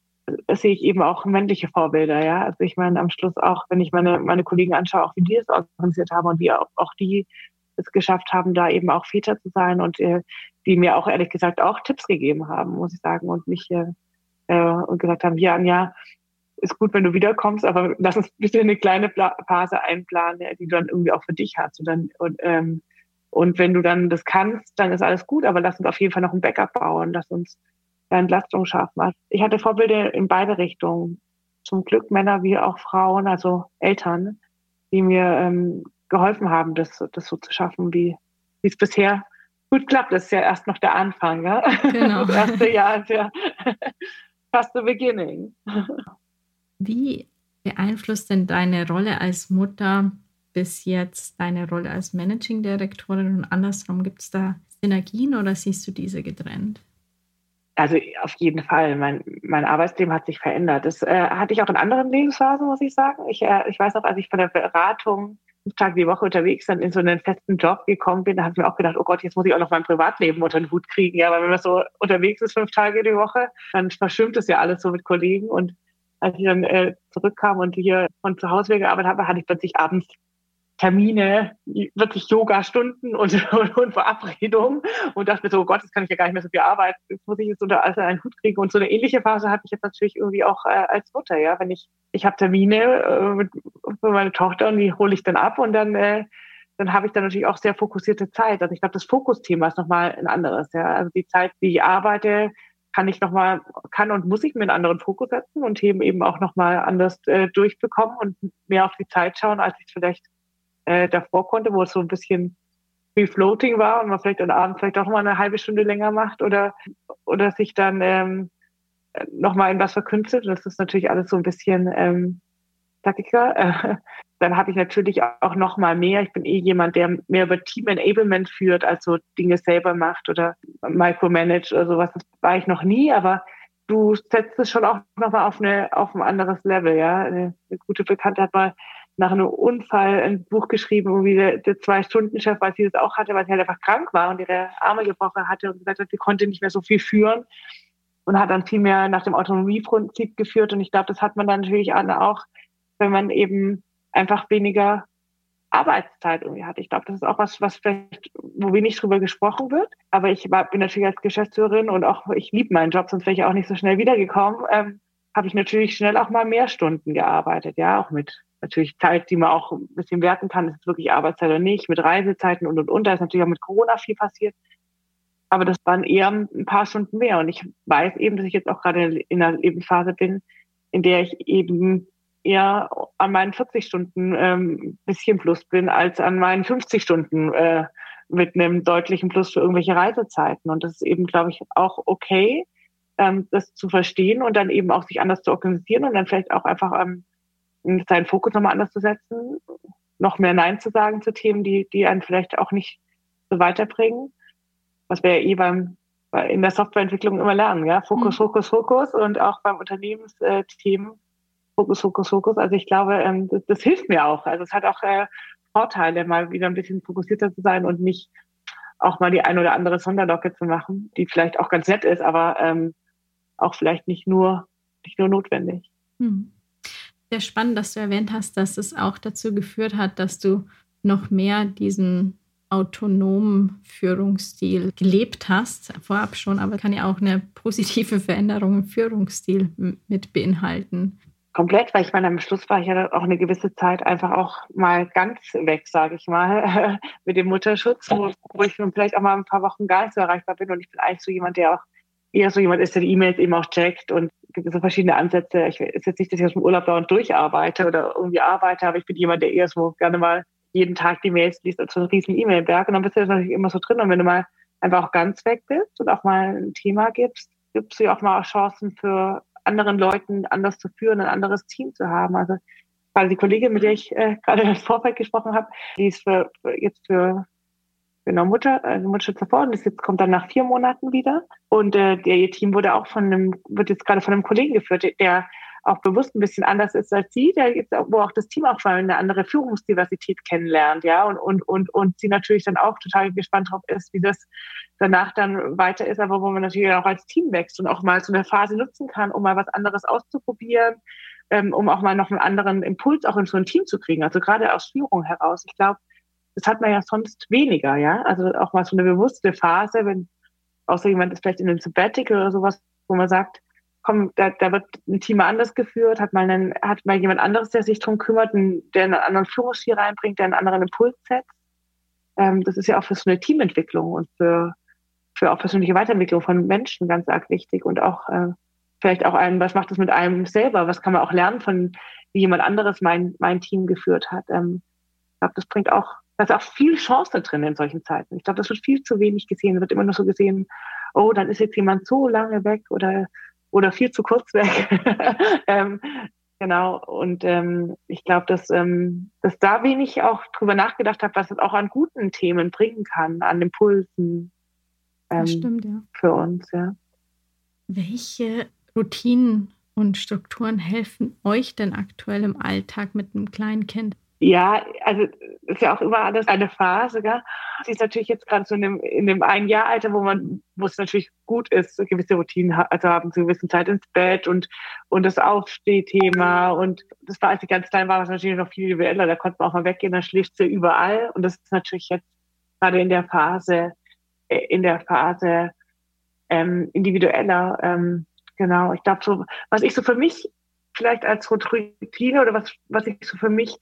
sehe ich eben auch männliche Vorbilder, ja. Also ich meine, am Schluss auch, wenn ich meine, meine Kollegen anschaue, auch wie die es organisiert haben und wie auch, auch die es geschafft haben, da eben auch Väter zu sein und äh, die mir auch ehrlich gesagt auch Tipps gegeben haben, muss ich sagen, und mich äh, äh, und gesagt haben, ja, Anja, ist gut, wenn du wiederkommst, aber lass uns bitte eine kleine Phase einplanen, die du dann irgendwie auch für dich hast. Und dann und, ähm, und wenn du dann das kannst, dann ist alles gut, aber lass uns auf jeden Fall noch ein Backup bauen, lass uns da Entlastung schaffen. Ich hatte Vorbilder in beide Richtungen. Zum Glück Männer wie auch Frauen, also Eltern, die mir ähm, geholfen haben, das, das so zu schaffen, wie, wie es bisher gut klappt. Das ist ja erst noch der Anfang. Ja? Genau. Das erste Jahr ist ja fast the beginning. Wie beeinflusst denn deine Rolle als Mutter bis jetzt deine Rolle als Managing Direktorin und andersrum? Gibt es da Synergien oder siehst du diese getrennt? Also auf jeden Fall. Mein, mein Arbeitsleben hat sich verändert. Das äh, hatte ich auch in anderen Lebensphasen, muss ich sagen. Ich, äh, ich weiß noch, als ich von der Beratung fünf Tage die Woche unterwegs dann in so einen festen Job gekommen bin, da habe ich mir auch gedacht, oh Gott, jetzt muss ich auch noch mein Privatleben unter den Hut kriegen. Ja, weil wenn man so unterwegs ist fünf Tage die Woche, dann verschwimmt es ja alles so mit Kollegen. Und als ich dann äh, zurückkam und hier von zu Hause gearbeitet habe, hatte ich plötzlich abends Termine, wirklich Yoga-Stunden und, und, und, Verabredungen und dachte mir so, oh Gott, jetzt kann ich ja gar nicht mehr so viel arbeiten, jetzt muss ich jetzt unter alles einen Hut kriegen. Und so eine ähnliche Phase hatte ich jetzt natürlich irgendwie auch äh, als Mutter, ja. Wenn ich, ich habe Termine äh, mit, für meine Tochter und die hole ich dann ab und dann, äh, dann habe ich dann natürlich auch sehr fokussierte Zeit. Also ich glaube, das Fokusthema ist nochmal ein anderes, ja. Also die Zeit, die ich arbeite, kann ich nochmal, kann und muss ich mir einen anderen Fokus setzen und Themen eben auch nochmal anders äh, durchbekommen und mehr auf die Zeit schauen, als ich es vielleicht äh, davor konnte, wo es so ein bisschen wie Floating war und man vielleicht am Abend vielleicht auch mal eine halbe Stunde länger macht oder, oder sich dann ähm, nochmal in was verkünstelt. Das ist natürlich alles so ein bisschen ähm, Taktiker. Äh, dann habe ich natürlich auch noch mal mehr. Ich bin eh jemand, der mehr über Team Enablement führt, als so Dinge selber macht oder micromanage oder sowas. Das war ich noch nie, aber du setzt es schon auch noch mal auf eine auf ein anderes Level, ja. Eine, eine gute Bekannte hat mal nach einem Unfall ein Buch geschrieben, irgendwie der, der Zwei-Stunden-Chef, weil sie das auch hatte, weil sie halt einfach krank war und ihre Arme gebrochen hatte und gesagt hat, sie konnte nicht mehr so viel führen und hat dann viel mehr nach dem Autonomieprinzip geführt. Und ich glaube, das hat man dann natürlich auch, wenn man eben einfach weniger Arbeitszeit irgendwie hat. Ich glaube, das ist auch was, was vielleicht, wo wenig drüber gesprochen wird. Aber ich war, bin natürlich als Geschäftsführerin und auch ich liebe meinen Job, sonst wäre ich auch nicht so schnell wiedergekommen. Ähm, habe ich natürlich schnell auch mal mehr Stunden gearbeitet, ja, auch mit natürlich Zeit, die man auch ein bisschen werten kann, ist es wirklich Arbeitszeit oder nicht, mit Reisezeiten und und und. Da ist natürlich auch mit Corona viel passiert. Aber das waren eher ein paar Stunden mehr. Und ich weiß eben, dass ich jetzt auch gerade in einer Lebensphase bin, in der ich eben eher an meinen 40 Stunden ähm, bisschen plus bin, als an meinen 50 Stunden äh, mit einem deutlichen Plus für irgendwelche Reisezeiten. Und das ist eben, glaube ich, auch okay, ähm, das zu verstehen und dann eben auch sich anders zu organisieren und dann vielleicht auch einfach ähm, seinen Fokus nochmal anders zu setzen, noch mehr Nein zu sagen zu Themen, die, die einen vielleicht auch nicht so weiterbringen. Was wir ja eh beim, in der Softwareentwicklung immer lernen, ja. Fokus, mhm. Fokus, Fokus und auch beim Unternehmensthemen Fokus, Fokus, Fokus. Also ich glaube, ähm, das, das hilft mir auch. Also es hat auch äh, Vorteile, mal wieder ein bisschen fokussierter zu sein und nicht auch mal die ein oder andere Sonderlocke zu machen, die vielleicht auch ganz nett ist, aber ähm, auch vielleicht nicht nur, nicht nur notwendig. Hm. Sehr spannend, dass du erwähnt hast, dass es auch dazu geführt hat, dass du noch mehr diesen autonomen Führungsstil gelebt hast, vorab schon, aber kann ja auch eine positive Veränderung im Führungsstil mit beinhalten komplett, weil ich meine, am Schluss war ich ja auch eine gewisse Zeit einfach auch mal ganz weg, sage ich mal, mit dem Mutterschutz, wo, wo ich vielleicht auch mal ein paar Wochen gar nicht so erreichbar bin. Und ich bin eigentlich so jemand, der auch eher so jemand ist, der die E-Mails eben auch checkt und gibt so verschiedene Ansätze. Ich ist jetzt nicht, dass ich aus dem Urlaub dauernd durcharbeite oder irgendwie arbeite, aber ich bin jemand, der eher so gerne mal jeden Tag die Mails liest als so ein riesen E-Mail-Berg. Und dann bist du natürlich immer so drin. Und wenn du mal einfach auch ganz weg bist und auch mal ein Thema gibst, gibst du ja auch mal Chancen für anderen Leuten anders zu führen, ein anderes Team zu haben. Also gerade die Kollegin, mit der ich äh, gerade im Vorfeld gesprochen habe, die ist für jetzt für genau Mutter, also Mutterschutz vor und das jetzt kommt dann nach vier Monaten wieder. Und äh, der ihr Team wurde auch von einem, wird jetzt gerade von einem Kollegen geführt, der auch bewusst ein bisschen anders ist als sie, der jetzt, wo auch das Team auch schon eine andere Führungsdiversität kennenlernt, ja, und, und, und, und sie natürlich dann auch total gespannt drauf ist, wie das danach dann weiter ist, aber wo man natürlich auch als Team wächst und auch mal so eine Phase nutzen kann, um mal was anderes auszuprobieren, ähm, um auch mal noch einen anderen Impuls auch in so ein Team zu kriegen, also gerade aus Führung heraus. Ich glaube, das hat man ja sonst weniger, ja, also auch mal so eine bewusste Phase, wenn außer jemand ist vielleicht in einem Sabbatical oder sowas, wo man sagt, komm, da, da wird ein Team anders geführt, hat mal, einen, hat mal jemand anderes, der sich drum kümmert, der einen anderen Führungsstil reinbringt, der einen anderen Impuls setzt. Ähm, das ist ja auch für so eine Teamentwicklung und für, für auch persönliche Weiterentwicklung von Menschen ganz arg wichtig und auch äh, vielleicht auch ein, was macht das mit einem selber? Was kann man auch lernen von, wie jemand anderes mein, mein Team geführt hat? Ähm, ich glaube, das bringt auch, da ist auch viel Chance drin in solchen Zeiten. Ich glaube, das wird viel zu wenig gesehen. Es wird immer nur so gesehen, oh, dann ist jetzt jemand so lange weg oder oder viel zu kurz weg. ähm, genau. Und ähm, ich glaube, dass, ähm, dass da wenig auch drüber nachgedacht habe, was es auch an guten Themen bringen kann, an Impulsen ähm, stimmt, ja. für uns. Ja. Welche Routinen und Strukturen helfen euch denn aktuell im Alltag mit einem kleinen Kind? Ja, also ist ja auch immer alles eine Phase, gell? Sie ist natürlich jetzt gerade so in dem, in dem ein Jahr Alter, wo man, wo es natürlich gut ist, so gewisse Routinen also haben, zu gewissen Zeit ins Bett und, und das Aufstehthema und das war, als sie ganz klein war, was natürlich noch viel individueller, da konnte man auch mal weggehen, dann schläft sie überall und das ist natürlich jetzt gerade in der Phase, äh, in der Phase ähm, individueller, ähm, genau. Ich glaube so, was ich so für mich vielleicht als Routine oder was, was ich so für mich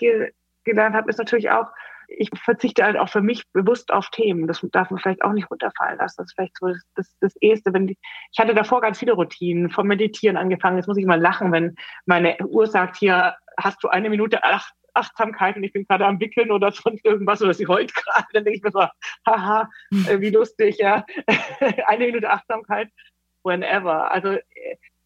gelernt habe, ist natürlich auch, ich verzichte halt auch für mich bewusst auf Themen. Das darf man vielleicht auch nicht runterfallen lassen. Das ist vielleicht so das, das, das Erste. Wenn die, ich hatte davor ganz viele Routinen, vom Meditieren angefangen. Jetzt muss ich mal lachen, wenn meine Uhr sagt, hier hast du eine Minute, ach, Achtsamkeit und ich bin gerade am Wickeln oder sonst irgendwas oder sie heult gerade, dann denke ich mir so, haha, äh, wie lustig, ja. Eine Minute Achtsamkeit, whenever. Also du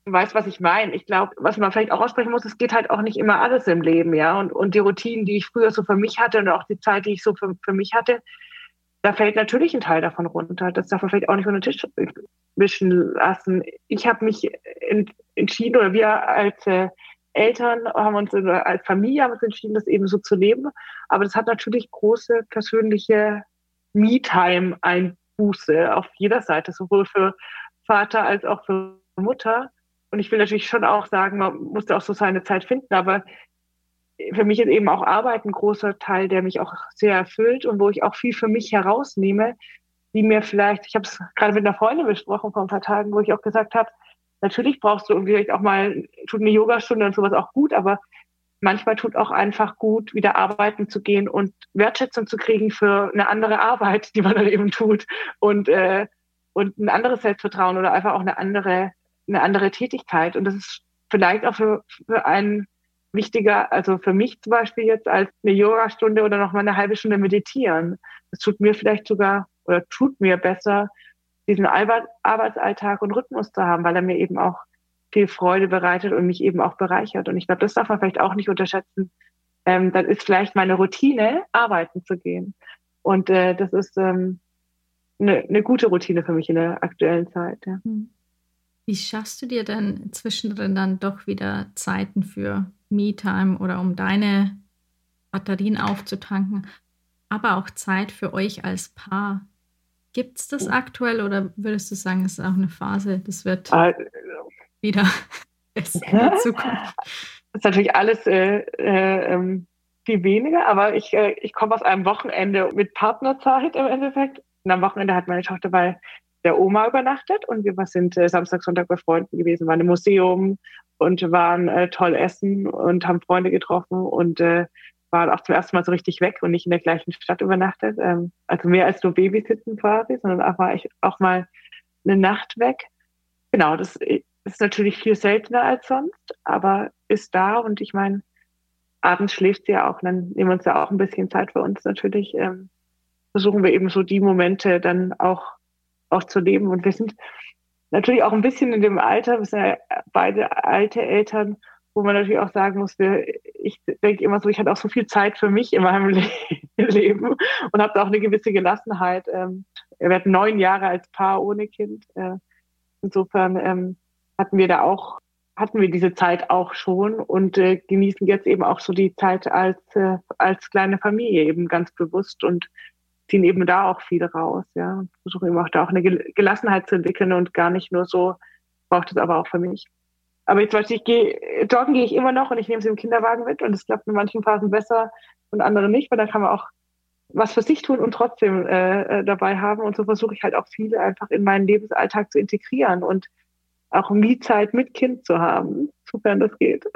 weißt, was ich meine. Ich glaube, was man vielleicht auch aussprechen muss, es geht halt auch nicht immer alles im Leben, ja. Und, und die Routinen, die ich früher so für mich hatte und auch die Zeit, die ich so für, für mich hatte, da fällt natürlich ein Teil davon runter. Das darf man vielleicht auch nicht unter den Tisch wischen lassen. Ich habe mich entschieden, oder wir als äh, Eltern haben uns, oder als Familie haben uns entschieden, das eben so zu leben. Aber das hat natürlich große persönliche Me-Time-Einbuße auf jeder Seite, sowohl für Vater als auch für Mutter. Und ich will natürlich schon auch sagen, man musste auch so seine Zeit finden, aber für mich ist eben auch Arbeit ein großer Teil, der mich auch sehr erfüllt und wo ich auch viel für mich herausnehme, die mir vielleicht, ich habe es gerade mit einer Freundin besprochen vor ein paar Tagen, wo ich auch gesagt habe, natürlich brauchst du vielleicht auch mal, tut eine Yogastunde und sowas auch gut, aber manchmal tut auch einfach gut, wieder arbeiten zu gehen und Wertschätzung zu kriegen für eine andere Arbeit, die man dann eben tut und, äh, und ein anderes Selbstvertrauen oder einfach auch eine andere eine andere Tätigkeit. Und das ist vielleicht auch für, für einen wichtiger, also für mich zum Beispiel jetzt als eine Yoga-Stunde oder noch mal eine halbe Stunde meditieren. Das tut mir vielleicht sogar oder tut mir besser, diesen Arbeitsalltag und Rhythmus zu haben, weil er mir eben auch viel Freude bereitet und mich eben auch bereichert. Und ich glaube, das darf man vielleicht auch nicht unterschätzen. Ähm, dann ist vielleicht meine Routine, arbeiten zu gehen. Und äh, das ist ähm, eine, eine gute Routine für mich in der aktuellen Zeit. Ja. Hm. Wie schaffst du dir denn zwischendrin dann doch wieder Zeiten für Me-Time oder um deine Batterien aufzutanken, aber auch Zeit für euch als Paar? Gibt es das aktuell oder würdest du sagen, es ist auch eine Phase, das wird äh, wieder besser in der Zukunft? Das ist natürlich alles äh, äh, ähm, viel weniger, aber ich, äh, ich komme aus einem Wochenende mit Partnerzeit im Endeffekt. Und am Wochenende hat meine Tochter bei der Oma übernachtet und wir sind äh, Samstag, Sonntag bei Freunden gewesen, waren im Museum und waren äh, toll essen und haben Freunde getroffen und äh, waren auch zum ersten Mal so richtig weg und nicht in der gleichen Stadt übernachtet. Ähm, also mehr als nur Babysitten quasi, sondern auch mal, auch mal eine Nacht weg. Genau, das ist natürlich viel seltener als sonst, aber ist da und ich meine, abends schläft sie ja auch, dann nehmen wir uns ja auch ein bisschen Zeit für uns natürlich. Ähm, versuchen wir eben so die Momente dann auch auch zu leben. Und wir sind natürlich auch ein bisschen in dem Alter, wir sind ja beide alte Eltern, wo man natürlich auch sagen muss, wir, ich denke immer so, ich hatte auch so viel Zeit für mich in meinem Le Leben und habe auch eine gewisse Gelassenheit. Ähm, wir werden neun Jahre als Paar ohne Kind. Äh, insofern ähm, hatten wir da auch, hatten wir diese Zeit auch schon und äh, genießen jetzt eben auch so die Zeit als, äh, als kleine Familie eben ganz bewusst und ziehen eben da auch viel raus, ja, und versuche eben auch da auch eine Gelassenheit zu entwickeln und gar nicht nur so, braucht es aber auch für mich. Aber jetzt weiß ich, gehe, joggen gehe ich immer noch und ich nehme sie im Kinderwagen mit und es klappt in manchen Phasen besser und andere nicht, weil dann kann man auch was für sich tun und trotzdem äh, äh dabei haben. Und so versuche ich halt auch viele einfach in meinen Lebensalltag zu integrieren und auch Mietzeit mit Kind zu haben, sofern das geht.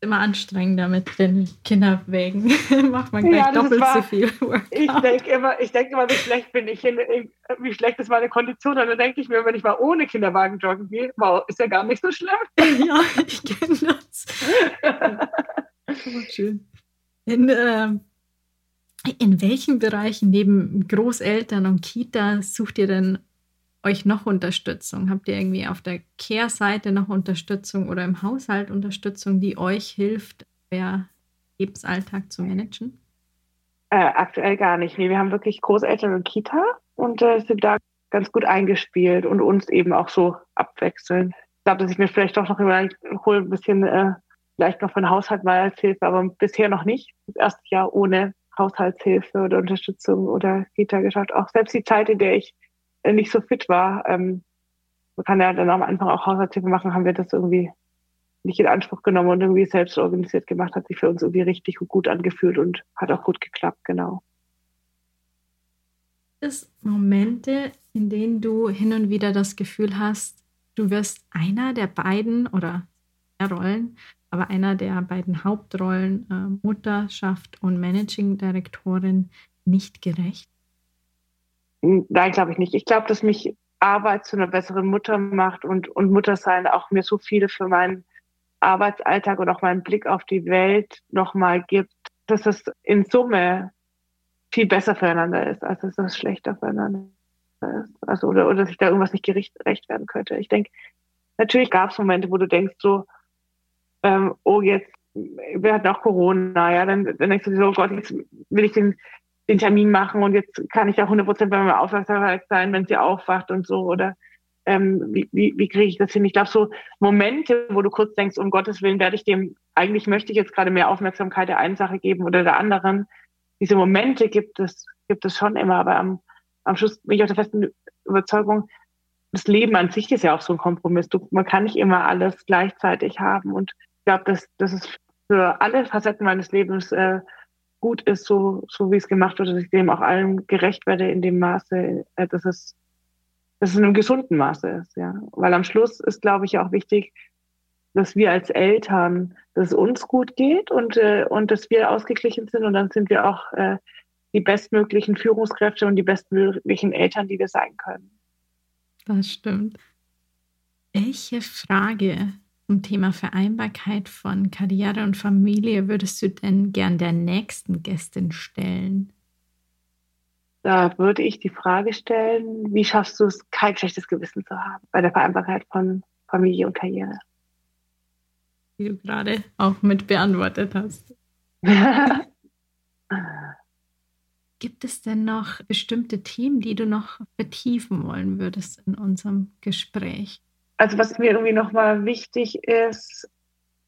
immer anstrengender mit den Kinderwägen. Macht man gleich ja, doppelt so viel Workout. Ich denke immer, ich denke immer, wie schlecht bin ich, in, in, wie schlecht ist meine Kondition. Und dann denke ich mir, wenn ich mal ohne Kinderwagen joggen gehe, wow, ist ja gar nicht so schlimm. ja, ich kenne das. oh, schön. In, äh, in welchen Bereichen neben Großeltern und Kita sucht ihr denn euch noch Unterstützung? Habt ihr irgendwie auf der Care-Seite noch Unterstützung oder im Haushalt Unterstützung, die euch hilft, euer Lebensalltag zu managen? Äh, aktuell gar nicht. Nee, wir haben wirklich Großeltern und Kita und äh, sind da ganz gut eingespielt und uns eben auch so abwechseln. Ich glaube, dass ich mir vielleicht doch noch überlege, hole ein bisschen äh, vielleicht noch von Haushalt mal als Hilfe, aber bisher noch nicht. Das erste Jahr ohne Haushaltshilfe oder Unterstützung oder Kita geschaut. Auch selbst die Zeit, in der ich nicht so fit war, ähm, man kann ja dann am Anfang auch Haushaltshilfe machen, haben wir das irgendwie nicht in Anspruch genommen und irgendwie selbst organisiert gemacht, hat sich für uns irgendwie richtig gut angefühlt und hat auch gut geklappt, genau. Es Momente, in denen du hin und wieder das Gefühl hast, du wirst einer der beiden oder der Rollen, aber einer der beiden Hauptrollen, äh, Mutterschaft und Managing Direktorin, nicht gerecht? Nein, glaube ich nicht. Ich glaube, dass mich Arbeit zu einer besseren Mutter macht und, und Muttersein auch mir so viele für mein Arbeitsalltag und auch meinen Blick auf die Welt nochmal gibt, dass es in Summe viel besser füreinander ist, als dass es schlechter füreinander ist. Also, oder, oder dass ich da irgendwas nicht gerecht werden könnte. Ich denke, natürlich gab es Momente, wo du denkst so, ähm, oh, jetzt, wir hatten auch Corona, ja, dann, dann denkst du so, oh Gott, jetzt will ich den, den Termin machen und jetzt kann ich auch 100 Prozent bei meiner Aufmerksamkeit sein, wenn sie aufwacht und so, oder ähm, wie, wie, wie kriege ich das hin? Ich glaube, so Momente, wo du kurz denkst, um Gottes Willen werde ich dem, eigentlich möchte ich jetzt gerade mehr Aufmerksamkeit der einen Sache geben oder der anderen. Diese Momente gibt es, gibt es schon immer, aber am, am Schluss bin ich auch der festen Überzeugung, das Leben an sich ist ja auch so ein Kompromiss. Du, man kann nicht immer alles gleichzeitig haben. Und ich glaube, dass, dass es für alle Facetten meines Lebens äh, gut ist, so, so wie es gemacht wird, dass ich dem auch allen gerecht werde in dem Maße, äh, dass es, dass es in einem gesunden Maße ist, ja. Weil am Schluss ist, glaube ich, auch wichtig, dass wir als Eltern, dass es uns gut geht und, äh, und dass wir ausgeglichen sind und dann sind wir auch äh, die bestmöglichen Führungskräfte und die bestmöglichen Eltern, die wir sein können. Das stimmt. Welche Frage zum Thema Vereinbarkeit von Karriere und Familie würdest du denn gern der nächsten Gästin stellen? Da würde ich die Frage stellen, wie schaffst du es, kein schlechtes Gewissen zu haben bei der Vereinbarkeit von Familie und Karriere? Wie du gerade auch mit beantwortet hast. Gibt es denn noch bestimmte Themen, die du noch vertiefen wollen würdest in unserem Gespräch? Also was mir irgendwie nochmal wichtig ist,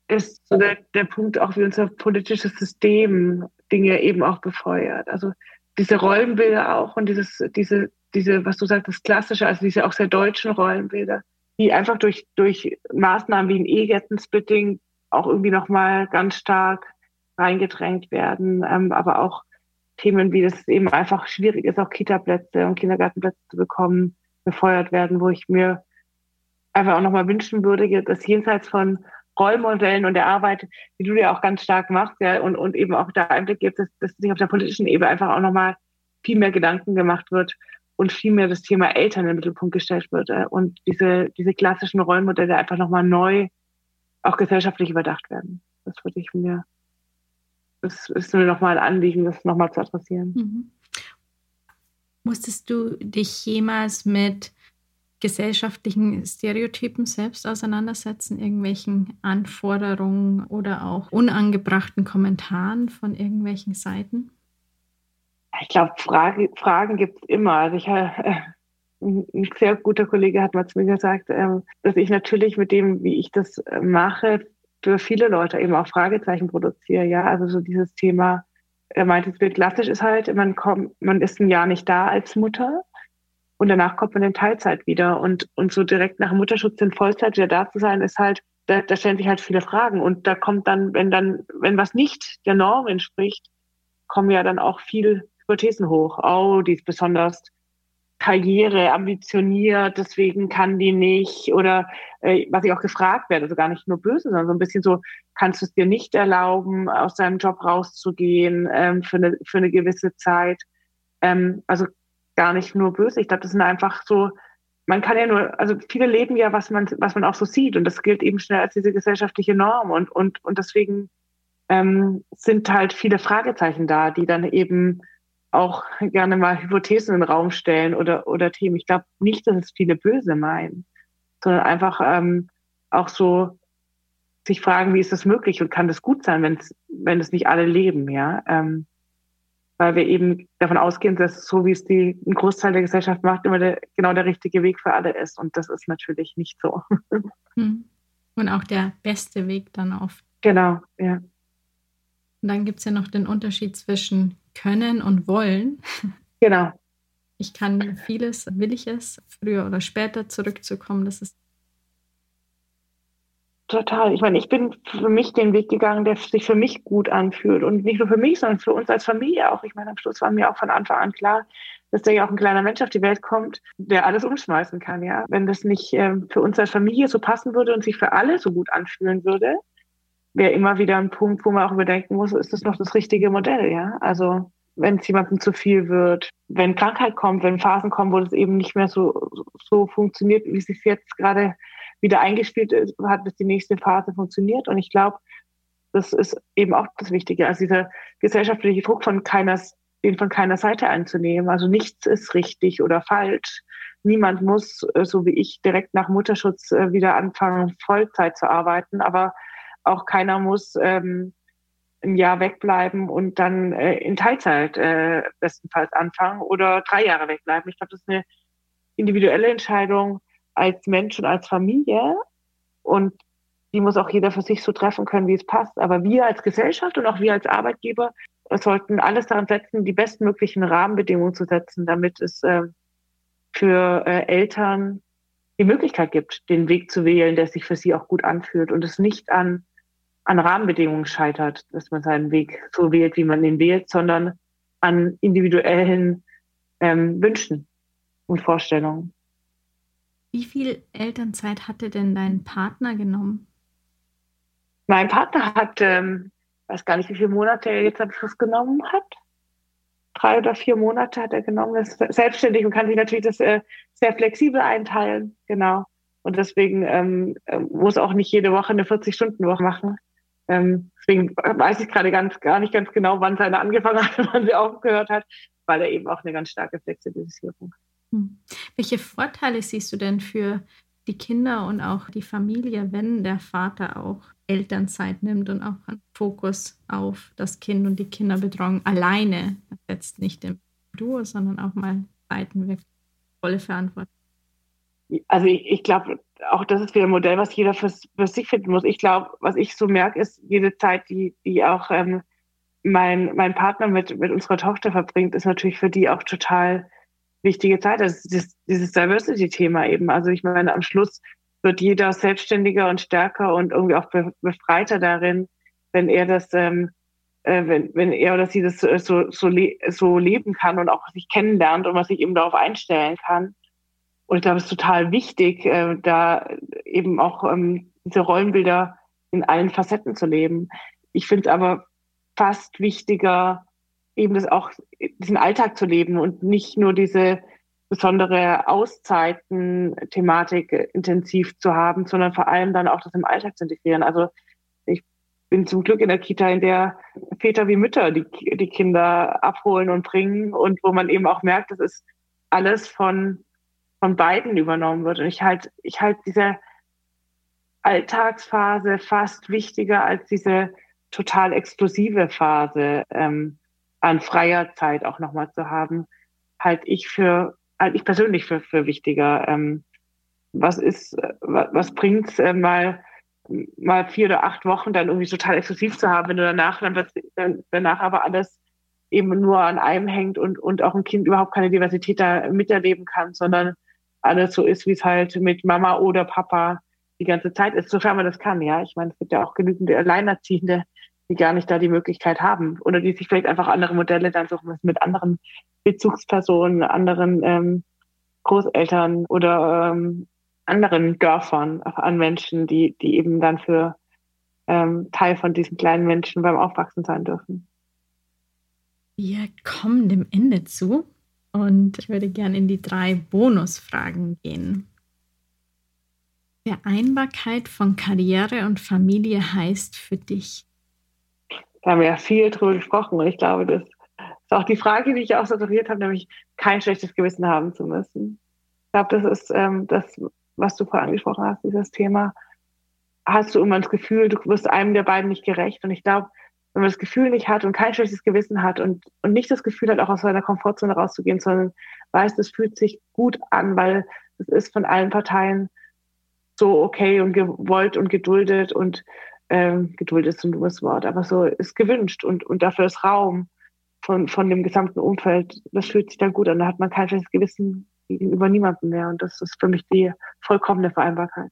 ist so der, der Punkt auch, wie unser politisches System Dinge eben auch befeuert. Also diese Rollenbilder auch und dieses, diese, diese, was du sagst, das Klassische, also diese auch sehr deutschen Rollenbilder, die einfach durch, durch Maßnahmen wie ein Ehegattensplitting auch irgendwie nochmal ganz stark reingedrängt werden, ähm, aber auch Themen, wie es eben einfach schwierig ist, auch Kita-Plätze und Kindergartenplätze zu bekommen, befeuert werden, wo ich mir einfach auch nochmal wünschen würde, dass jenseits von Rollmodellen und der Arbeit, die du ja auch ganz stark machst, ja, und, und eben auch der Einblick gibt, dass, dass sich auf der politischen Ebene einfach auch nochmal viel mehr Gedanken gemacht wird und viel mehr das Thema Eltern im Mittelpunkt gestellt wird äh, und diese, diese klassischen Rollenmodelle einfach nochmal neu auch gesellschaftlich überdacht werden. Das würde ich mir es ist mir nochmal ein Anliegen, das nochmal zu adressieren. Mhm. Musstest du dich jemals mit gesellschaftlichen Stereotypen selbst auseinandersetzen, irgendwelchen Anforderungen oder auch unangebrachten Kommentaren von irgendwelchen Seiten? Ich glaube, Frage, Fragen gibt es immer. Also ich äh, ein sehr guter Kollege hat mal zu mir gesagt, äh, dass ich natürlich mit dem, wie ich das äh, mache, für viele Leute eben auch Fragezeichen produziere. Ja, also so dieses Thema, er meint, das Bild klassisch ist halt, man kommt, man ist ein Jahr nicht da als Mutter und danach kommt man in Teilzeit wieder und, und so direkt nach Mutterschutz in Vollzeit wieder da zu sein, ist halt, da, da stellen sich halt viele Fragen und da kommt dann, wenn dann, wenn was nicht der Norm entspricht, kommen ja dann auch viel Hypothesen hoch. Oh, die ist besonders Karriere ambitioniert, deswegen kann die nicht oder äh, was ich auch gefragt werde, also gar nicht nur böse, sondern so ein bisschen so, kannst du es dir nicht erlauben, aus deinem Job rauszugehen ähm, für, eine, für eine gewisse Zeit. Ähm, also gar nicht nur böse. Ich glaube, das sind einfach so, man kann ja nur, also viele leben ja, was man, was man auch so sieht und das gilt eben schnell als diese gesellschaftliche Norm und, und, und deswegen ähm, sind halt viele Fragezeichen da, die dann eben auch gerne mal Hypothesen in den Raum stellen oder, oder Themen. Ich glaube nicht, dass es viele böse meinen, sondern einfach ähm, auch so sich fragen, wie ist das möglich und kann das gut sein, wenn es nicht alle leben, ja. Ähm, weil wir eben davon ausgehen, dass so wie es die ein Großteil der Gesellschaft macht, immer der, genau der richtige Weg für alle ist. Und das ist natürlich nicht so. Hm. Und auch der beste Weg dann oft. Genau, ja. Und dann gibt es ja noch den Unterschied zwischen können und wollen. Genau. Ich kann vieles, will ich es, früher oder später zurückzukommen. Das ist Total. Ich meine, ich bin für mich den Weg gegangen, der sich für mich gut anfühlt. Und nicht nur für mich, sondern für uns als Familie auch. Ich meine, am Schluss war mir auch von Anfang an klar, dass da ja auch ein kleiner Mensch auf die Welt kommt, der alles umschmeißen kann, ja. Wenn das nicht ähm, für uns als Familie so passen würde und sich für alle so gut anfühlen würde, wäre immer wieder ein Punkt, wo man auch überdenken muss, ist das noch das richtige Modell, ja? Also wenn es jemandem zu viel wird, wenn Krankheit kommt, wenn Phasen kommen, wo das eben nicht mehr so, so funktioniert, wie es sich jetzt gerade wieder eingespielt hat, bis die nächste Phase funktioniert. Und ich glaube, das ist eben auch das Wichtige. Also dieser gesellschaftliche Druck von keiner, den von keiner Seite einzunehmen. Also nichts ist richtig oder falsch. Niemand muss, äh, so wie ich, direkt nach Mutterschutz äh, wieder anfangen, Vollzeit zu arbeiten. Aber auch keiner muss ähm, ein Jahr wegbleiben und dann äh, in Teilzeit äh, bestenfalls anfangen oder drei Jahre wegbleiben. Ich glaube, das ist eine individuelle Entscheidung als Mensch und als Familie. Und die muss auch jeder für sich so treffen können, wie es passt. Aber wir als Gesellschaft und auch wir als Arbeitgeber sollten alles daran setzen, die bestmöglichen Rahmenbedingungen zu setzen, damit es äh, für äh, Eltern die Möglichkeit gibt, den Weg zu wählen, der sich für sie auch gut anfühlt und es nicht an, an Rahmenbedingungen scheitert, dass man seinen Weg so wählt, wie man ihn wählt, sondern an individuellen ähm, Wünschen und Vorstellungen. Wie viel Elternzeit hatte denn dein Partner genommen? Mein Partner hat, ähm, weiß gar nicht, wie viele Monate er jetzt am Schluss genommen hat. Drei oder vier Monate hat er genommen. Er ist selbstständig und kann sich natürlich das äh, sehr flexibel einteilen. Genau. Und deswegen ähm, äh, muss auch nicht jede Woche eine 40-Stunden-Woche machen. Ähm, deswegen weiß ich gerade ganz, gar nicht ganz genau, wann seine angefangen hat und wann sie aufgehört hat, weil er eben auch eine ganz starke Flexibilisierung hat. Hm. Welche Vorteile siehst du denn für die Kinder und auch die Familie, wenn der Vater auch Elternzeit nimmt und auch einen Fokus auf das Kind und die Kinderbetreuung alleine setzt, nicht im Duo, sondern auch mal Zeiten weg, volle Verantwortung. Also ich, ich glaube, auch das ist wieder ein Modell, was jeder für, für sich finden muss. Ich glaube, was ich so merke, ist jede Zeit, die, die auch ähm, mein, mein Partner mit, mit unserer Tochter verbringt, ist natürlich für die auch total wichtige Zeit. Das ist das, dieses Diversity-Thema eben. Also ich meine, am Schluss wird jeder selbstständiger und stärker und irgendwie auch befreiter darin, wenn er das, ähm, äh, wenn, wenn er oder sie das so, so, le so leben kann und auch sich kennenlernt und man sich eben darauf einstellen kann. Und ich glaube, es ist total wichtig, äh, da eben auch ähm, diese Rollenbilder in allen Facetten zu leben. Ich finde es aber fast wichtiger, eben das auch, diesen Alltag zu leben und nicht nur diese besondere Auszeiten-Thematik intensiv zu haben, sondern vor allem dann auch das im Alltag zu integrieren. Also ich bin zum Glück in der Kita, in der Väter wie Mütter die, die Kinder abholen und bringen und wo man eben auch merkt, dass es alles von, von beiden übernommen wird. Und ich halt, ich halt diese Alltagsphase fast wichtiger als diese total exklusive Phase ähm, an freier Zeit auch nochmal zu haben, halte ich für halte ich persönlich für, für wichtiger. Ähm, was ist, was, was bringt's äh, mal mal vier oder acht Wochen dann irgendwie total exklusiv zu haben, wenn du danach dann, dann danach aber alles eben nur an einem hängt und und auch ein Kind überhaupt keine Diversität da miterleben kann, sondern alles so ist, wie es halt mit Mama oder Papa die ganze Zeit ist, sofern man das kann, ja. Ich meine, es gibt ja auch genügend Alleinerziehende, die gar nicht da die Möglichkeit haben oder die sich vielleicht einfach andere Modelle dann suchen müssen mit anderen Bezugspersonen, anderen ähm, Großeltern oder ähm, anderen Dörfern an Menschen, die, die eben dann für ähm, Teil von diesen kleinen Menschen beim Aufwachsen sein dürfen. Wir kommen dem Ende zu und ich würde gerne in die drei Bonusfragen gehen. Vereinbarkeit von Karriere und Familie heißt für dich? Da haben wir ja viel drüber gesprochen und ich glaube, das ist auch die Frage, die ich auch suggeriert habe, nämlich kein schlechtes Gewissen haben zu müssen. Ich glaube, das ist ähm, das, was du vorher angesprochen hast, dieses Thema. Hast du immer das Gefühl, du wirst einem der beiden nicht gerecht? Und ich glaube, wenn man das Gefühl nicht hat und kein schlechtes Gewissen hat und, und nicht das Gefühl hat, auch aus seiner Komfortzone rauszugehen, sondern weiß, das fühlt sich gut an, weil es ist von allen Parteien so okay und gewollt und geduldet und ähm, Geduld ist ein dummes Wort, aber so ist gewünscht und, und dafür ist Raum von, von dem gesamten Umfeld, das fühlt sich dann gut an. Da hat man kein schlechtes Gewissen gegenüber niemandem mehr. Und das ist für mich die vollkommene Vereinbarkeit.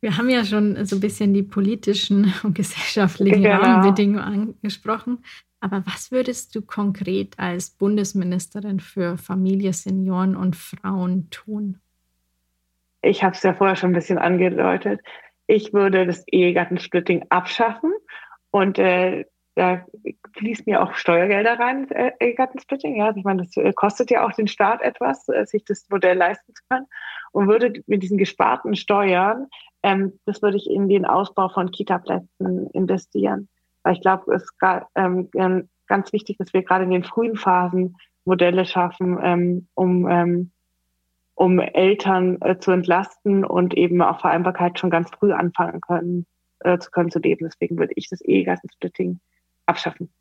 Wir haben ja schon so ein bisschen die politischen und gesellschaftlichen genau. Rahmenbedingungen angesprochen. Aber was würdest du konkret als Bundesministerin für Familie, Senioren und Frauen tun? Ich habe es ja vorher schon ein bisschen angedeutet. Ich würde das Ehegattensplitting abschaffen und äh, da fließen ja auch Steuergelder rein, äh, Ehegattensplitting. Ja, ich meine, das äh, kostet ja auch den Staat etwas, äh, sich das Modell leisten zu können. Und würde mit diesen gesparten Steuern, ähm, das würde ich in den Ausbau von Kita-Plätzen investieren. Weil ich glaube, es ist ähm, ganz wichtig, dass wir gerade in den frühen Phasen Modelle schaffen, ähm, um, ähm, um Eltern äh, zu entlasten und eben auch Vereinbarkeit schon ganz früh anfangen können, äh, zu können zu leben. Deswegen würde ich das Ehegattensplitting abschaffen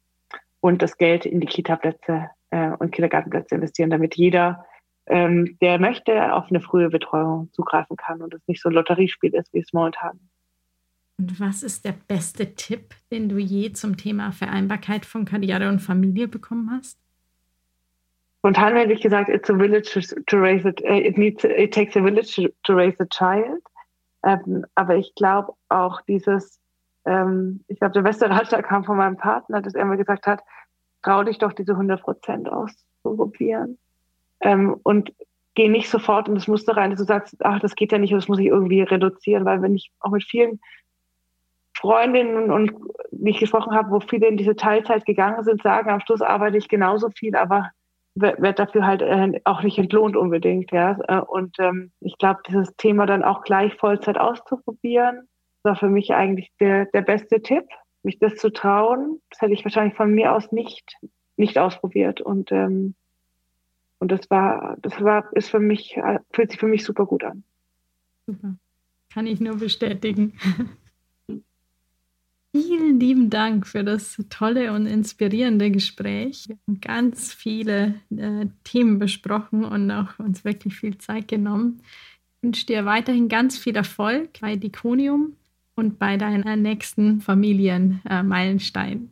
und das Geld in die Kita-Plätze äh, und Kindergartenplätze investieren, damit jeder, ähm, der möchte, auf eine frühe Betreuung zugreifen kann und es nicht so ein Lotteriespiel ist, wie es momentan. Und was ist der beste Tipp, den du je zum Thema Vereinbarkeit von Karriere und Familie bekommen hast? Spontan hätte ich gesagt, it's a village to raise uh, it needs, it takes a village to raise a child. Ähm, aber ich glaube auch dieses, ähm, ich glaube, der beste Ratschlag kam von meinem Partner, dass er mir gesagt hat, trau dich doch diese 100 Prozent auszuprobieren. Ähm, und geh nicht sofort in das Muster rein, dass du sagst, ach, das geht ja nicht, das muss ich irgendwie reduzieren, weil wenn ich auch mit vielen Freundinnen und wie ich gesprochen habe, wo viele in diese Teilzeit gegangen sind, sagen, am Schluss arbeite ich genauso viel, aber werde dafür halt äh, auch nicht entlohnt unbedingt, ja. Äh, und ähm, ich glaube, dieses Thema dann auch gleich Vollzeit auszuprobieren, war für mich eigentlich der, der beste Tipp, mich das zu trauen. Das hätte ich wahrscheinlich von mir aus nicht, nicht ausprobiert. Und, ähm, und das war, das war, ist für mich, äh, fühlt sich für mich super gut an. Super. Kann ich nur bestätigen. Vielen lieben Dank für das tolle und inspirierende Gespräch. Wir haben ganz viele äh, Themen besprochen und auch uns wirklich viel Zeit genommen. Ich wünsche dir weiterhin ganz viel Erfolg bei Diconium und bei deiner nächsten Familienmeilenstein. Äh,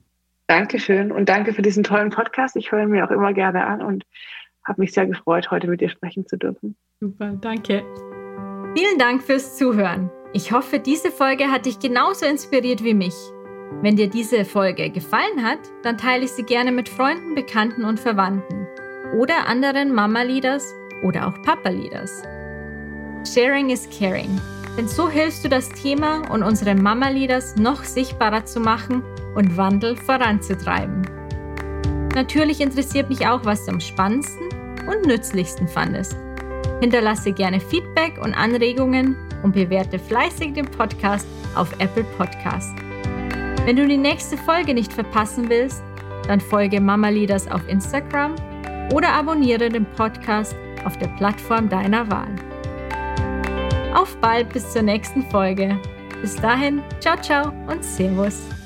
Dankeschön und danke für diesen tollen Podcast. Ich höre mir auch immer gerne an und habe mich sehr gefreut, heute mit dir sprechen zu dürfen. Super, danke. Vielen Dank fürs Zuhören. Ich hoffe, diese Folge hat dich genauso inspiriert wie mich. Wenn dir diese Folge gefallen hat, dann teile ich sie gerne mit Freunden, Bekannten und Verwandten oder anderen Mama-Leaders oder auch Papa-Leaders. Sharing is caring. Denn so hilfst du das Thema und unsere Mama-Leaders noch sichtbarer zu machen und Wandel voranzutreiben. Natürlich interessiert mich auch, was du am spannendsten und nützlichsten fandest. Hinterlasse gerne Feedback und Anregungen und bewerte fleißig den Podcast auf Apple Podcast. Wenn du die nächste Folge nicht verpassen willst, dann folge Mama Leaders auf Instagram oder abonniere den Podcast auf der Plattform deiner Wahl. Auf bald bis zur nächsten Folge. Bis dahin, ciao, ciao und Servus.